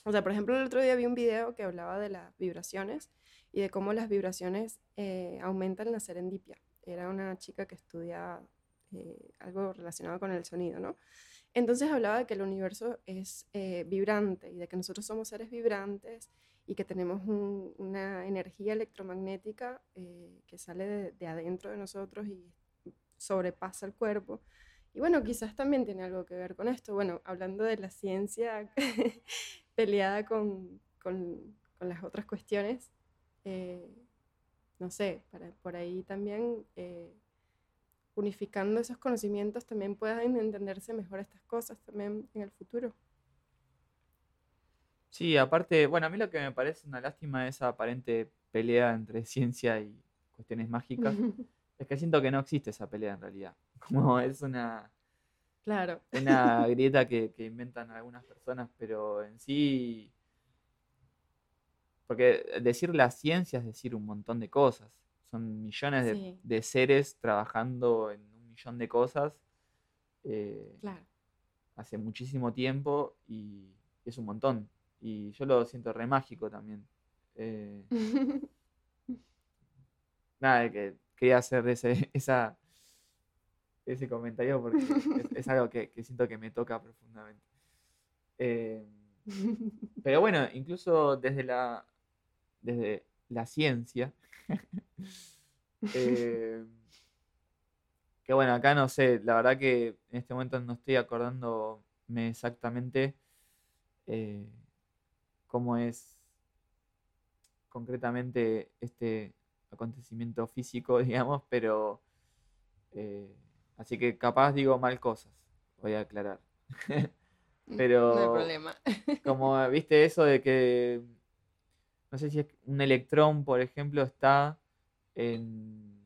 o sea, por ejemplo, el otro día vi un video que hablaba de las vibraciones y de cómo las vibraciones eh, aumentan la serendipia. Era una chica que estudia eh, algo relacionado con el sonido, ¿no? Entonces hablaba de que el universo es eh, vibrante y de que nosotros somos seres vibrantes y que tenemos un- una energía electromagnética eh, que sale de adentro de nosotros y sobrepasa el cuerpo. Y bueno, quizás también tiene algo que ver con esto. Bueno, hablando de la ciencia <laughs> peleada con, con- con las otras cuestiones, eh, no sé, para, por ahí también eh, unificando esos conocimientos también puedan entenderse mejor estas cosas también en el futuro. Sí, aparte, bueno, a mí lo que me parece una lástima esa aparente pelea entre ciencia y cuestiones mágicas <laughs> es que siento que no existe esa pelea en realidad. <laughs> Como es una, Claro. una <laughs> grieta que, que inventan algunas personas, pero en sí porque decir la ciencia es decir un montón de cosas. Son millones de, Sí. de seres trabajando en un millón de cosas eh, Claro. hace muchísimo tiempo y es un montón. Y yo lo siento re mágico también. Eh, <laughs> nada, que quería hacer ese, esa, ese comentario porque es, es algo que, que siento que me toca profundamente. Eh, <laughs> pero bueno, incluso desde la, desde la ciencia, <laughs> eh, que bueno, acá no sé, la verdad que en este momento no estoy acordándome exactamente eh, cómo es concretamente este acontecimiento físico, <laughs> digamos, pero eh, así que capaz digo mal cosas, voy a aclarar. <laughs> No hay Pero problema. <laughs> como viste eso de que no sé si es un electrón, por ejemplo, está en,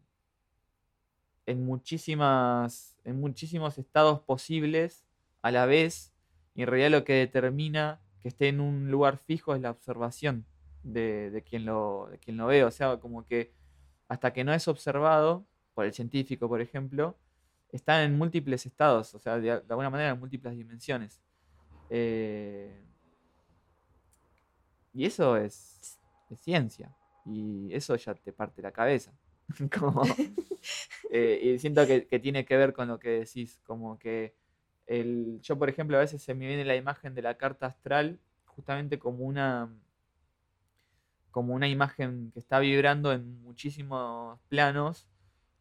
en muchísimas, en muchísimos estados posibles a la vez, y en realidad lo que determina que esté en un lugar fijo es la observación de, de quien lo, de quien lo ve. O sea, como que hasta que no es observado por el científico, por ejemplo, está en múltiples estados, o sea, de, alguna manera en múltiples dimensiones. Eh, y eso es, ciencia. Y eso ya te parte la cabeza. <laughs> Eh, y siento que, que tiene que ver con lo que decís. Como que el, yo, por ejemplo, a veces se me viene la imagen de la carta astral justamente como una como una imagen que está vibrando en muchísimos planos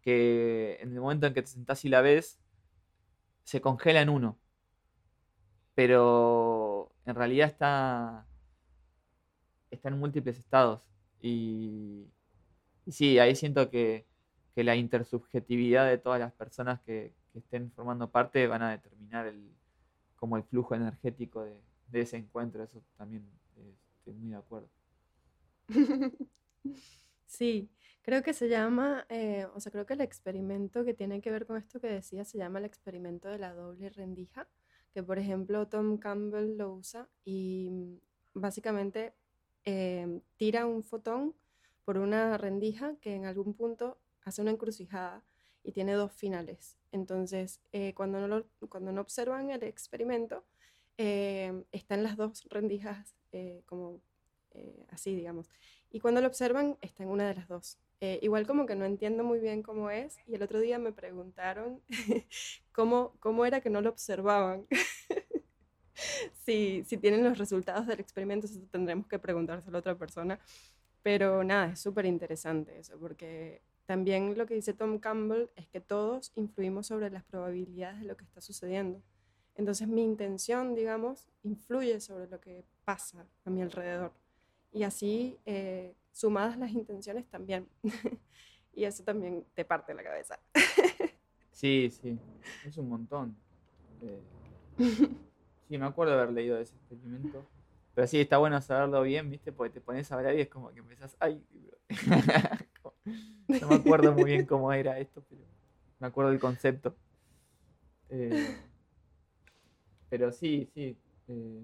que en el momento en que te sentás y la ves se congela en uno pero en realidad está, está en múltiples estados. Y, sí, ahí siento que, que la intersubjetividad de todas las personas que, que estén formando parte van a determinar el, como el flujo energético de, de ese encuentro. Eso también estoy muy de acuerdo. <laughs> Sí, creo que se llama, eh, o sea, creo que el experimento que tiene que ver con esto que decía se llama el experimento de la doble rendija, que por ejemplo Tom Campbell lo usa y mm, básicamente em, tira un fotón por una rendija que en algún punto hace una encrucijada y tiene dos finales. Entonces, eh, cuando no, lo- cuando no observan el experimento, están las dos rendijas eh, como eh, así, digamos. Y cuando lo observan, está en una de las dos. Eh, igual como que no entiendo muy bien cómo es. Y el otro día me preguntaron <laughs> cómo, cómo era que no lo observaban. <laughs> si, si tienen los resultados del experimento, eso tendremos que preguntárselo a otra persona. Pero nada, es súper interesante eso, porque también lo que dice Tom Campbell es que todos influimos sobre las probabilidades de lo que está sucediendo. Entonces mi intención, digamos, influye sobre lo que pasa a mi alrededor. Y así, eh, sumadas las intenciones también. <laughs> y eso también te parte la cabeza. <laughs> Sí, sí, es un montón. Eh, <laughs> sí, me acuerdo de haber leído de ese experimento. Pero sí, está bueno saberlo bien, ¿viste? Porque te pones a hablar y es como que empezás, ay, no me acuerdo muy bien cómo era esto, pero me acuerdo del concepto. Eh, pero sí, sí. eh,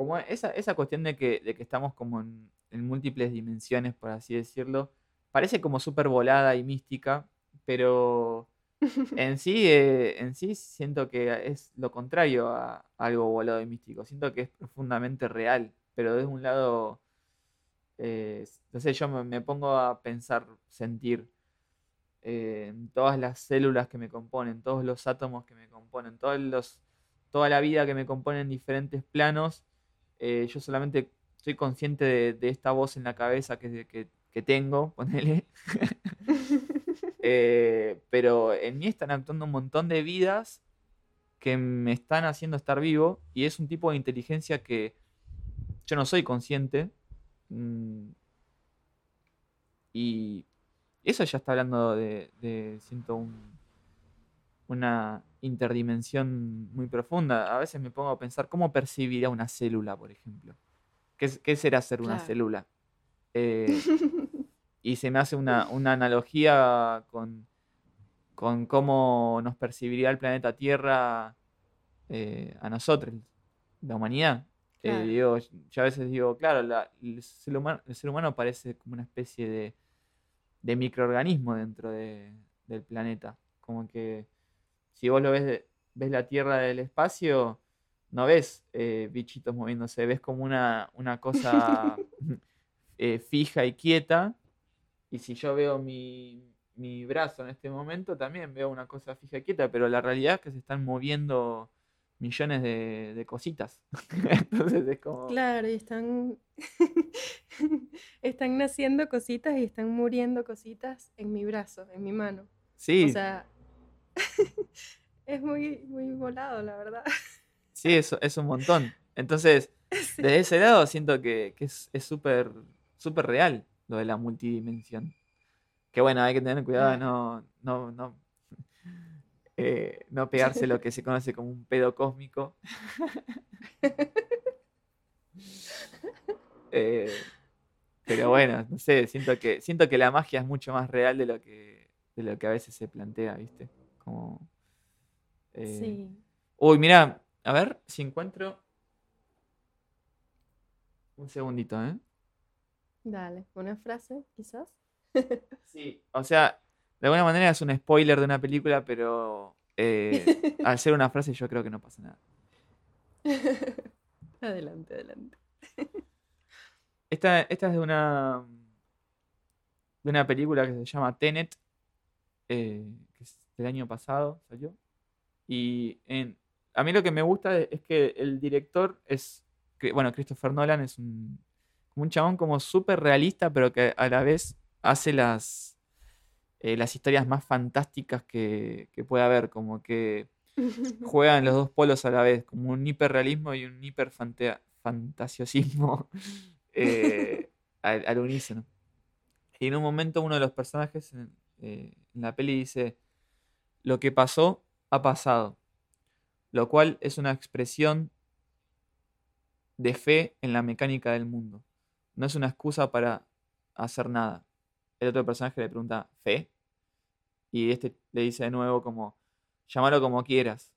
como esa, esa cuestión de que, de que estamos como en, en múltiples dimensiones, por así decirlo, parece como súper volada y mística, pero <laughs> en sí, eh, en sí siento que es lo contrario a algo volado y místico. Siento que es profundamente real, pero desde un lado, eh, no sé, yo me, me pongo a pensar, sentir eh, en todas las células que me componen, todos los átomos que me componen, todos los, toda la vida que me compone en diferentes planos. Eh, yo solamente soy consciente de, de esta voz en la cabeza que, que, que tengo, <laughs> ponele. <laughs> Eh, pero en mí están actuando un montón de vidas que me están haciendo estar vivo y es un tipo de inteligencia que yo no soy consciente. mm, y eso ya está hablando de, de siento, un- una interdimensión muy profunda. A veces me pongo a pensar cómo percibirá una célula, por ejemplo. ¿Qué, será ser una Claro. célula? Eh, <laughs> y se me hace una, una analogía con, con cómo nos percibiría el planeta Tierra eh, a nosotros, la humanidad. Eh, digo, yo a veces digo, claro, la- el, ser humano, el ser humano parece como una especie de, de microorganismo dentro de- del planeta. Como que si vos lo ves, ves la Tierra del espacio, no ves eh, bichitos moviéndose, ves como una, una cosa <laughs> <laughs> eh, fija y quieta. Y si yo veo mi, mi brazo en este momento, también veo una cosa fija y quieta, pero la realidad es que se están moviendo millones de, de cositas. <laughs> Entonces es como... Claro, y están, están naciendo cositas y están muriendo cositas en mi brazo, en mi mano. Sí, O sea, <laughs> es muy, muy volado, la verdad. <laughs> sí, es, es un montón. Entonces, <laughs> Sí. desde ese lado siento que, que es es súper súper real lo de la multidimensión. Que bueno, hay que tener cuidado de no, no, no, eh, no pegarse lo que se conoce como un pedo cósmico. Eh, pero bueno, no sé, siento que, siento que la magia es mucho más real de lo que, de lo que a veces se plantea, ¿viste? Como, eh, Sí. Uy, mira, a ver si encuentro. Un segundito, ¿eh? Dale, una frase, quizás. <laughs> Sí, o sea, de alguna manera es un spoiler de una película, pero eh, <laughs> al ser una frase yo creo que no pasa nada. <laughs> Adelante, adelante. Esta, esta es de una de una película que se llama Tenet, eh, del año pasado, salió. Y en, a mí lo que me gusta es que el director es, bueno, Christopher Nolan es un, como un chabón como súper realista, pero que a la vez hace las, eh, las historias más fantásticas que, que puede haber, como que <laughs> juegan los dos polos a la vez, como un hiperrealismo y un hiperfantasiosismo <laughs> eh, <laughs> al, al unísono. Y en un momento uno de los personajes en, eh, en la peli dice, lo que pasó ha pasado, lo cual es una expresión de fe en la mecánica del mundo. No es una excusa para hacer nada. El otro personaje le pregunta, ¿fe? Y este le dice de nuevo como, llámalo como quieras.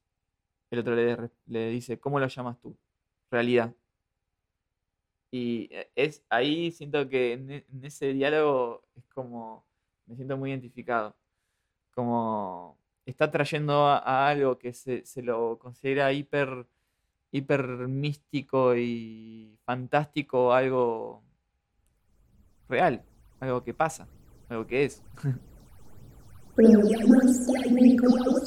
El otro le, le dice, ¿cómo lo llamas tú? Realidad. Y eh, es ahí siento que en, e- en ese diálogo es como, me siento muy identificado. Como está trayendo a, algo que se, se lo considera hiper, hiper místico y fantástico, algo real, algo que pasa, algo que es. Problemas técnicos.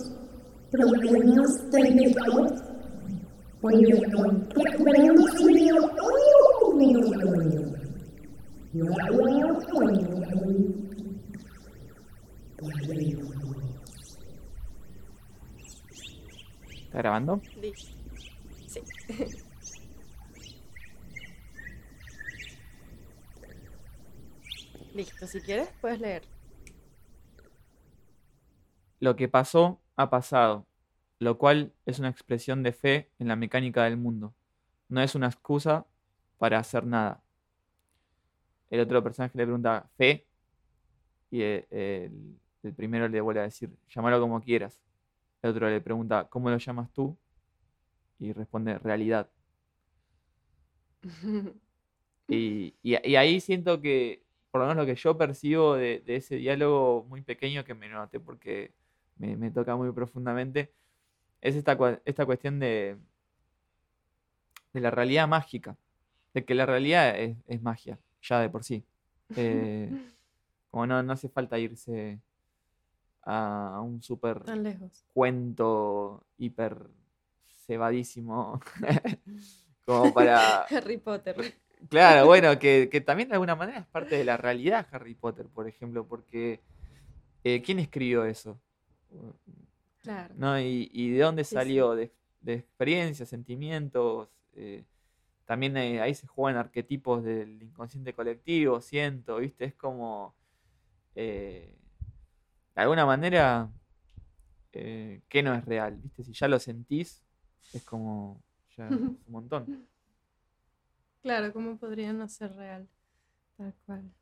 ¿Está grabando? Listo. Sí. <laughs> Listo, si quieres, puedes leer. Lo que pasó ha pasado, lo cual es una expresión de fe en la mecánica del mundo. No es una excusa para hacer nada. El otro personaje le pregunta, ¿fe? Y eh, el, el primero le vuelve a decir, llámalo como quieras. El otro le pregunta, ¿cómo lo llamas tú? Y responde, realidad. <laughs> Y, y- y ahí siento que, por lo menos lo que yo percibo de, de ese diálogo muy pequeño que me noté porque me, me toca muy profundamente, es esta, esta cuestión de, de la realidad mágica, de que la realidad es, es magia, ya de por sí. <laughs> Eh, como no, no hace falta irse a, un lejos. cuento hiper cebadísimo <laughs> como para <laughs> Harry Potter. Claro, bueno, que, que también de alguna manera es parte de la realidad Harry Potter, por ejemplo, porque eh, ¿quién escribió eso? Claro. ¿No? ¿Y, y de dónde Sí, sí. salió? De, de experiencias, sentimientos. eh, también eh, ahí se juegan arquetipos del inconsciente colectivo, siento, ¿viste? Es como, eh, de alguna manera, eh, que no es real, ¿viste? Si ya lo sentís, es como, ya es <laughs> un montón. Claro, ¿cómo podría no ser real? Tal cual.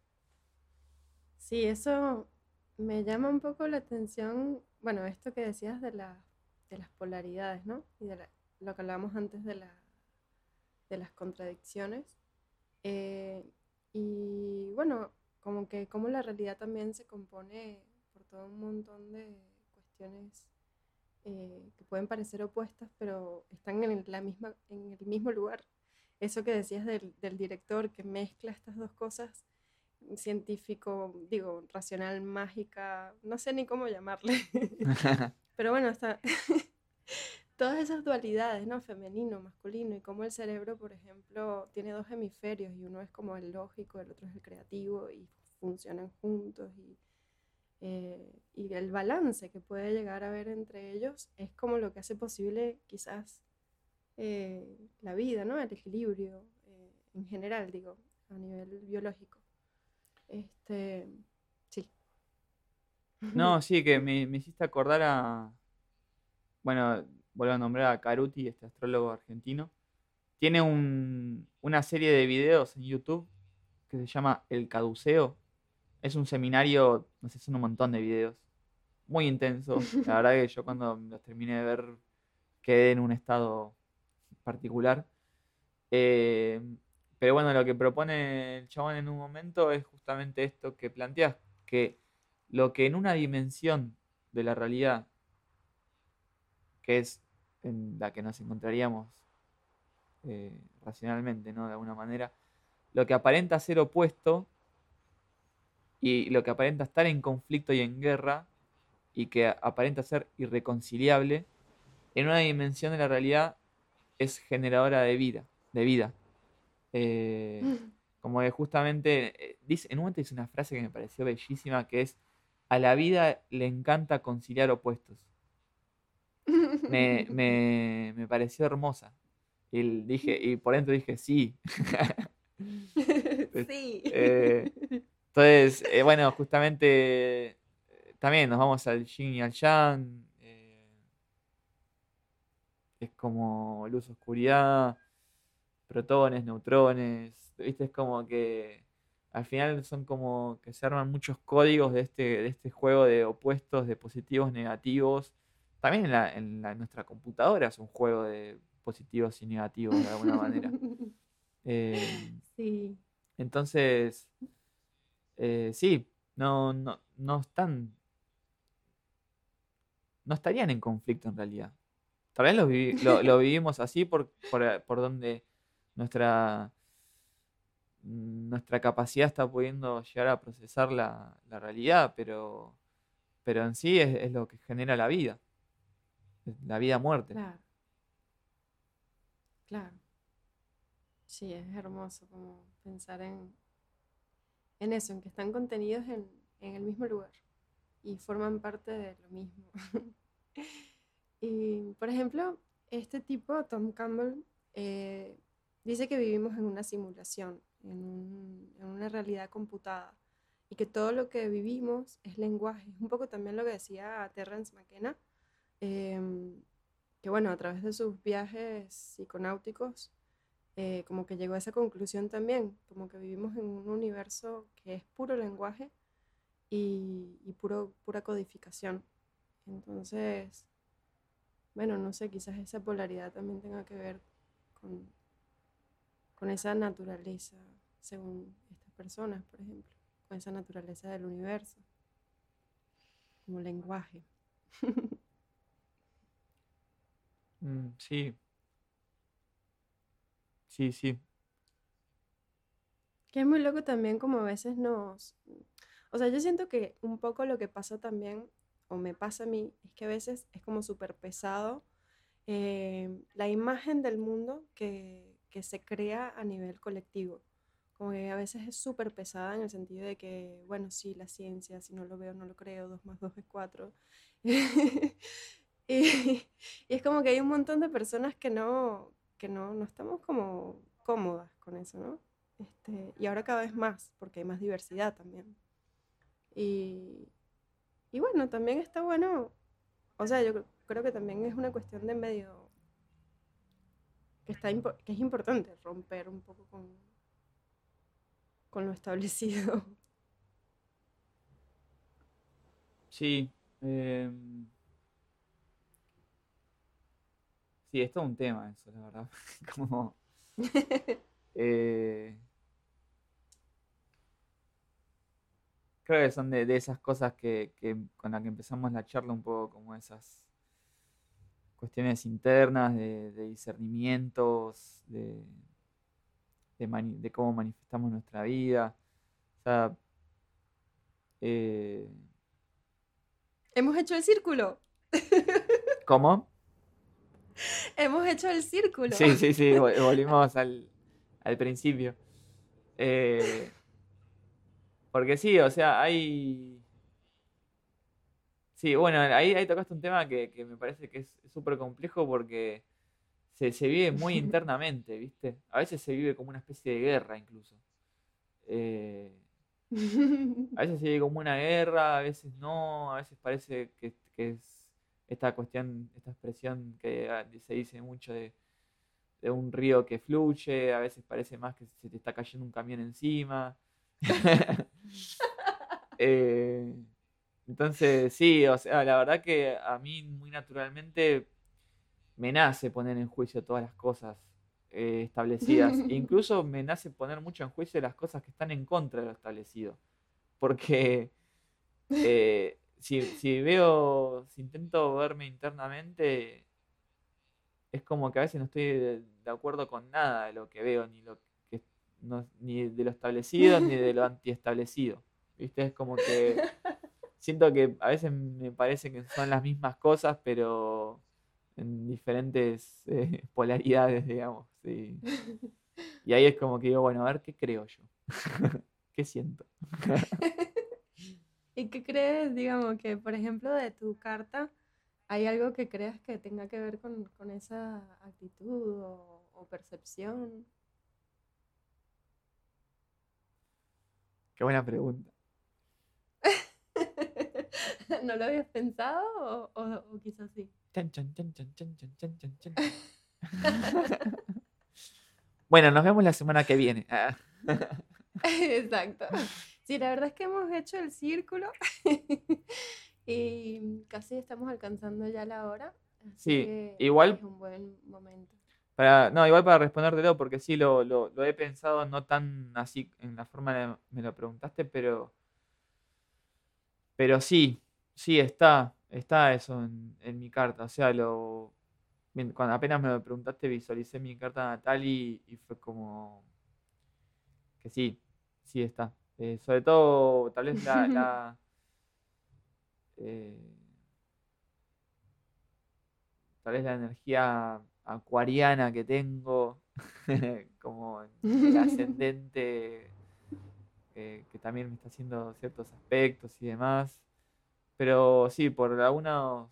Sí, eso me llama un poco la atención, bueno, esto que decías de la, de las polaridades, ¿no? Y de la- lo que hablábamos antes de la, de las contradicciones. Eh, y bueno, como que como la realidad también se compone todo un montón de cuestiones eh, que pueden parecer opuestas, pero están en, la misma, en el mismo lugar. Eso que decías del, del director que mezcla estas dos cosas, científico, digo, racional, mágica, no sé ni cómo llamarle. <laughs> pero bueno, <laughs> todas esas dualidades, ¿no? Femenino, masculino, y cómo el cerebro, por ejemplo, tiene dos hemisferios y uno es como el lógico, el otro es el creativo y funcionan juntos y eh, y el balance que puede llegar a haber entre ellos es como lo que hace posible quizás eh, la vida, ¿no? El equilibrio eh, en general, digo, a nivel biológico. Este, sí. No, <laughs> sí, que me, me hiciste acordar a, bueno, vuelvo a nombrar a Caruti, este astrólogo argentino. Tiene un, una serie de videos en YouTube que se llama El Caduceo, es un seminario, no sé, son un montón de videos. Muy intenso. <laughs> La verdad que yo cuando los terminé de ver quedé en un estado particular. Eh, pero bueno, lo que propone el chabón en un momento es justamente esto que planteas, que lo que en una dimensión de la realidad, que es en la que nos encontraríamos eh, racionalmente, ¿no? De alguna manera, lo que aparenta ser opuesto y lo que aparenta estar en conflicto y en guerra y que aparenta ser irreconciliable, en una dimensión de la realidad es generadora de vida, de vida. Eh, <laughs> como que justamente, eh, dice, en un momento dice una frase que me pareció bellísima, que es, a la vida le encanta conciliar opuestos. Me, me, pareció hermosa. Y, dije, y por dentro dije, sí. <laughs> <laughs> sí. Eh, entonces, eh, bueno, justamente eh, también nos vamos al yin y al yang. Eh, es como luz, oscuridad, protones, neutrones. ¿Viste? Es como que al final son como que se arman muchos códigos de este, de este juego de opuestos, de positivos, negativos. También en, nuestra computadora es un juego de positivos y negativos de alguna manera. <laughs> sí. Entonces, eh, sí, no, no, no están. No estarían en conflicto en realidad. Tal vez lo, lo, <laughs> vivimos así por, por, por, donde nuestra, nuestra capacidad está pudiendo llegar a procesar la, la realidad, pero, pero en sí es, es, lo que genera la vida. La vida-muerte. Claro. Claro. Sí, es hermoso como pensar en, en eso, en que están contenidos en, el mismo lugar y forman parte de lo mismo. <laughs> y, por ejemplo, este tipo, Tom Campbell, eh, dice que vivimos en una simulación, en, una realidad computada y que todo lo que vivimos es lenguaje. Es un poco también lo que decía Terrence McKenna, em, que bueno, a través de sus viajes psiconáuticos, eh, como que llegó a esa conclusión también, como que vivimos en un universo que es puro lenguaje y, puro, pura codificación. Entonces, bueno, no sé, quizás esa polaridad también tenga que ver con, con esa naturaleza, según estas personas, por ejemplo, con esa naturaleza del universo, como lenguaje. <laughs> Mm, sí, Sí, sí. Que es muy loco también como a veces nos... O sea, yo siento que un poco lo que pasa también, o me pasa a mí, es que a veces es como súper pesado eh, la imagen del mundo que, que, se crea a nivel colectivo. Como que a veces es súper pesada en el sentido de que, bueno, sí, la ciencia, si no lo veo, no lo creo, 2 más 2 es 4. <laughs> y, y es como que hay un montón de personas que no, que no, no estamos como cómodas con eso, ¿no? Este, y ahora cada vez más, porque hay más diversidad también. Y, y bueno, también está bueno, o sea, yo creo que también es una cuestión de medio, que, está que es importante romper un poco con, con lo establecido. Sí. Em, Sí, es todo un tema eso, la verdad. <laughs> Como <laughs> Eh, creo que son de, de esas cosas que, que con las que empezamos la charla un poco como esas cuestiones internas, de, de discernimientos, de, de, mani- de cómo manifestamos nuestra vida. O sea, eh, Hemos hecho el círculo. <laughs> ¿cómo? <laughs> Hemos hecho el círculo. Sí, sí, sí, vol- <laughs> volvimos al, al principio. Eh, porque sí, o sea, hay... Sí, bueno, ahí, ahí tocaste un tema que, que me parece que es súper complejo porque se, se vive muy <laughs> internamente, ¿viste? A veces se vive como una especie de guerra incluso. Eh, a veces se vive como una guerra, a veces no, a veces parece que, que es esta cuestión, esta expresión que ah, se dice mucho de, de un río que fluye, a veces parece más que se te está cayendo un camión encima. <laughs> Eh, entonces, sí, o sea, la verdad que a mí muy naturalmente me nace poner en juicio todas las cosas eh, establecidas. E <laughs> incluso me nace poner mucho en juicio las cosas que están en contra de lo establecido. Porque eh, si, si veo, si intento verme internamente, es como que a veces no estoy de, de acuerdo con nada de lo que veo, ni lo que no- ni de lo establecido ni de lo <laughs> antiestablecido. ¿Viste? Es como que siento que a veces me parece que son las mismas cosas, pero en diferentes eh, <laughs> polaridades, digamos. sí. <laughs> Y ahí es como que digo, bueno, a ver qué creo yo. ¿Qué siento? ¿Y qué crees, digamos, que por ejemplo de tu carta hay algo que creas que tenga que ver con, con esa actitud o, percepción? Qué buena pregunta. <laughs> ¿No lo habías pensado o, o, quizás sí? Bueno, nos vemos la semana que viene. Ah. <laughs> Exacto. Sí, la verdad es que hemos hecho el círculo <laughs> y casi estamos alcanzando ya la hora. así Sí, que igual- Es un buen momento. Para, no, igual para respondértelo, porque sí lo, lo, lo he pensado, no tan así en la forma que me lo preguntaste, pero, pero sí, sí está, está eso en, en mi carta. O sea, lo, cuando apenas me lo preguntaste, visualicé mi carta natal y, y fue como que sí, sí está. Eh, sobre todo, tal vez la, <laughs> la, eh, tal vez la energía acuariana que tengo, <laughs> como el <laughs> ascendente, eh, que también me está haciendo ciertos aspectos y demás. Pero sí, por algunos,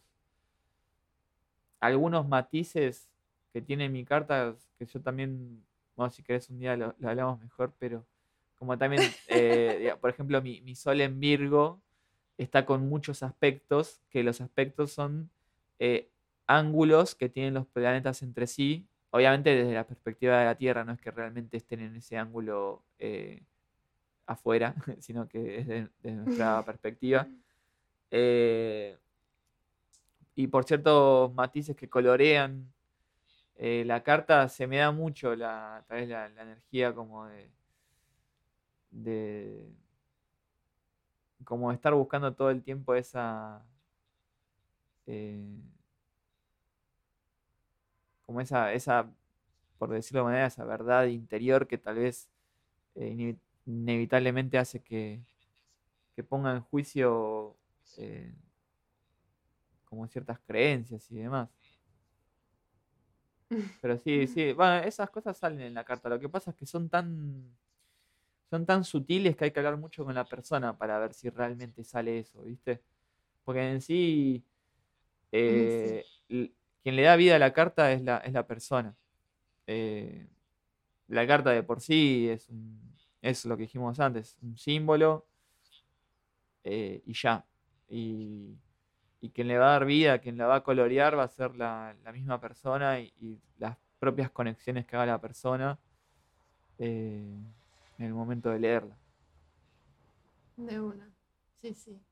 algunos matices que tiene mi carta, que yo también, bueno, si querés un día lo, lo hablamos mejor, pero como también, eh, por ejemplo, mi, mi sol en Virgo está con muchos aspectos, que los aspectos son eh, ángulos que tienen los planetas entre sí, obviamente desde la perspectiva de la Tierra, no es que realmente estén en ese ángulo eh, afuera, <laughs> sino que es de- desde nuestra <laughs> perspectiva. Eh, y por ciertos matices que colorean eh, la carta, se me da mucho la, tal vez la, la energía como de, de como estar buscando todo el tiempo esa eh, como esa, esa, por decirlo de manera, esa verdad interior que tal vez eh, inevi- inevitablemente hace que, que ponga en juicio eh, como ciertas creencias y demás. <laughs> Pero sí, sí, bueno, esas cosas salen en la carta. Lo que pasa es que son tan, son tan sutiles que hay que hablar mucho con la persona para ver si realmente sale eso, ¿viste? Porque en sí, eh, quien le da vida a la carta es la, es la persona. Eh, la carta de por sí es, un- es lo que dijimos antes, un símbolo eh, y ya. Y, y quien le va a dar vida, quien la va a colorear va a ser la, la misma persona y, y las propias conexiones que haga la persona eh, en el momento de leerla. De una. Sí, sí.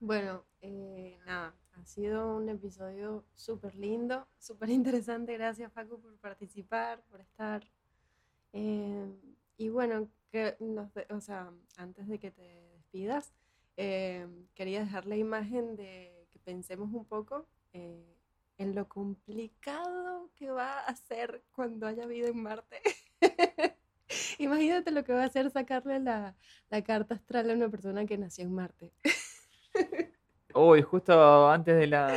Bueno, eh, nada, ha sido un episodio súper lindo, súper interesante. Gracias, Paco, por participar, por estar Eh, y bueno, que nos o sea, antes de que te despidas, eh, quería dejar la imagen de que pensemos un poco eh, en lo complicado que va a ser cuando haya vida en Marte. <laughs> <laughs> Imagínate lo que va a ser sacarle la, la carta astral a una persona que nació en Marte. <laughs> Uy, justo antes de la,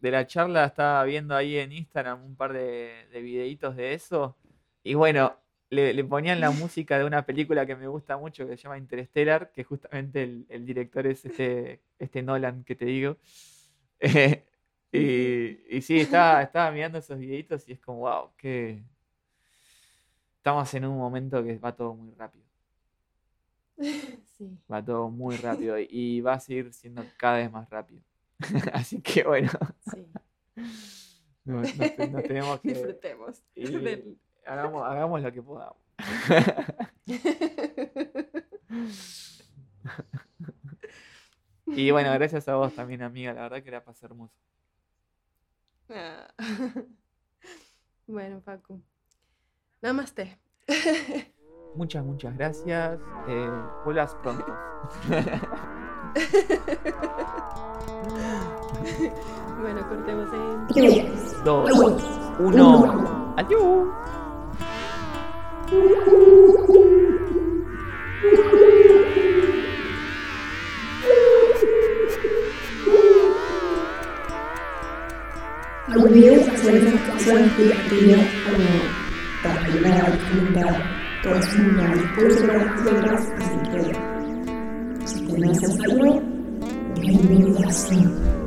de la charla estaba viendo ahí en Instagram un par de, de videitos de eso. Y bueno, le, le ponían la música de una película que me gusta mucho que se llama Interstellar, que justamente el, el director es este, este Nolan que te digo. <laughs> Eh, y, y sí, estaba, estaba mirando esos videitos y es como, wow, que estamos en un momento que va todo muy rápido. <laughs> Sí. Va todo muy rápido <laughs> y- va a seguir siendo cada vez más rápido. <laughs> Así que bueno, Sí. nos, nos te- nos tenemos que... Disfrutemos. del- hagamos, hagamos lo que podamos. Y bueno, gracias a vos también, amiga. La verdad que la pasé hermoso. Ah. Bueno, Paco. Namaste. <laughs> Muchas, muchas gracias. Eh, vuelvas pronto. <laughs> Bueno, cortemos en 3, Dos, 2, uno. Adiós. Pulso para las que si te bienvenido a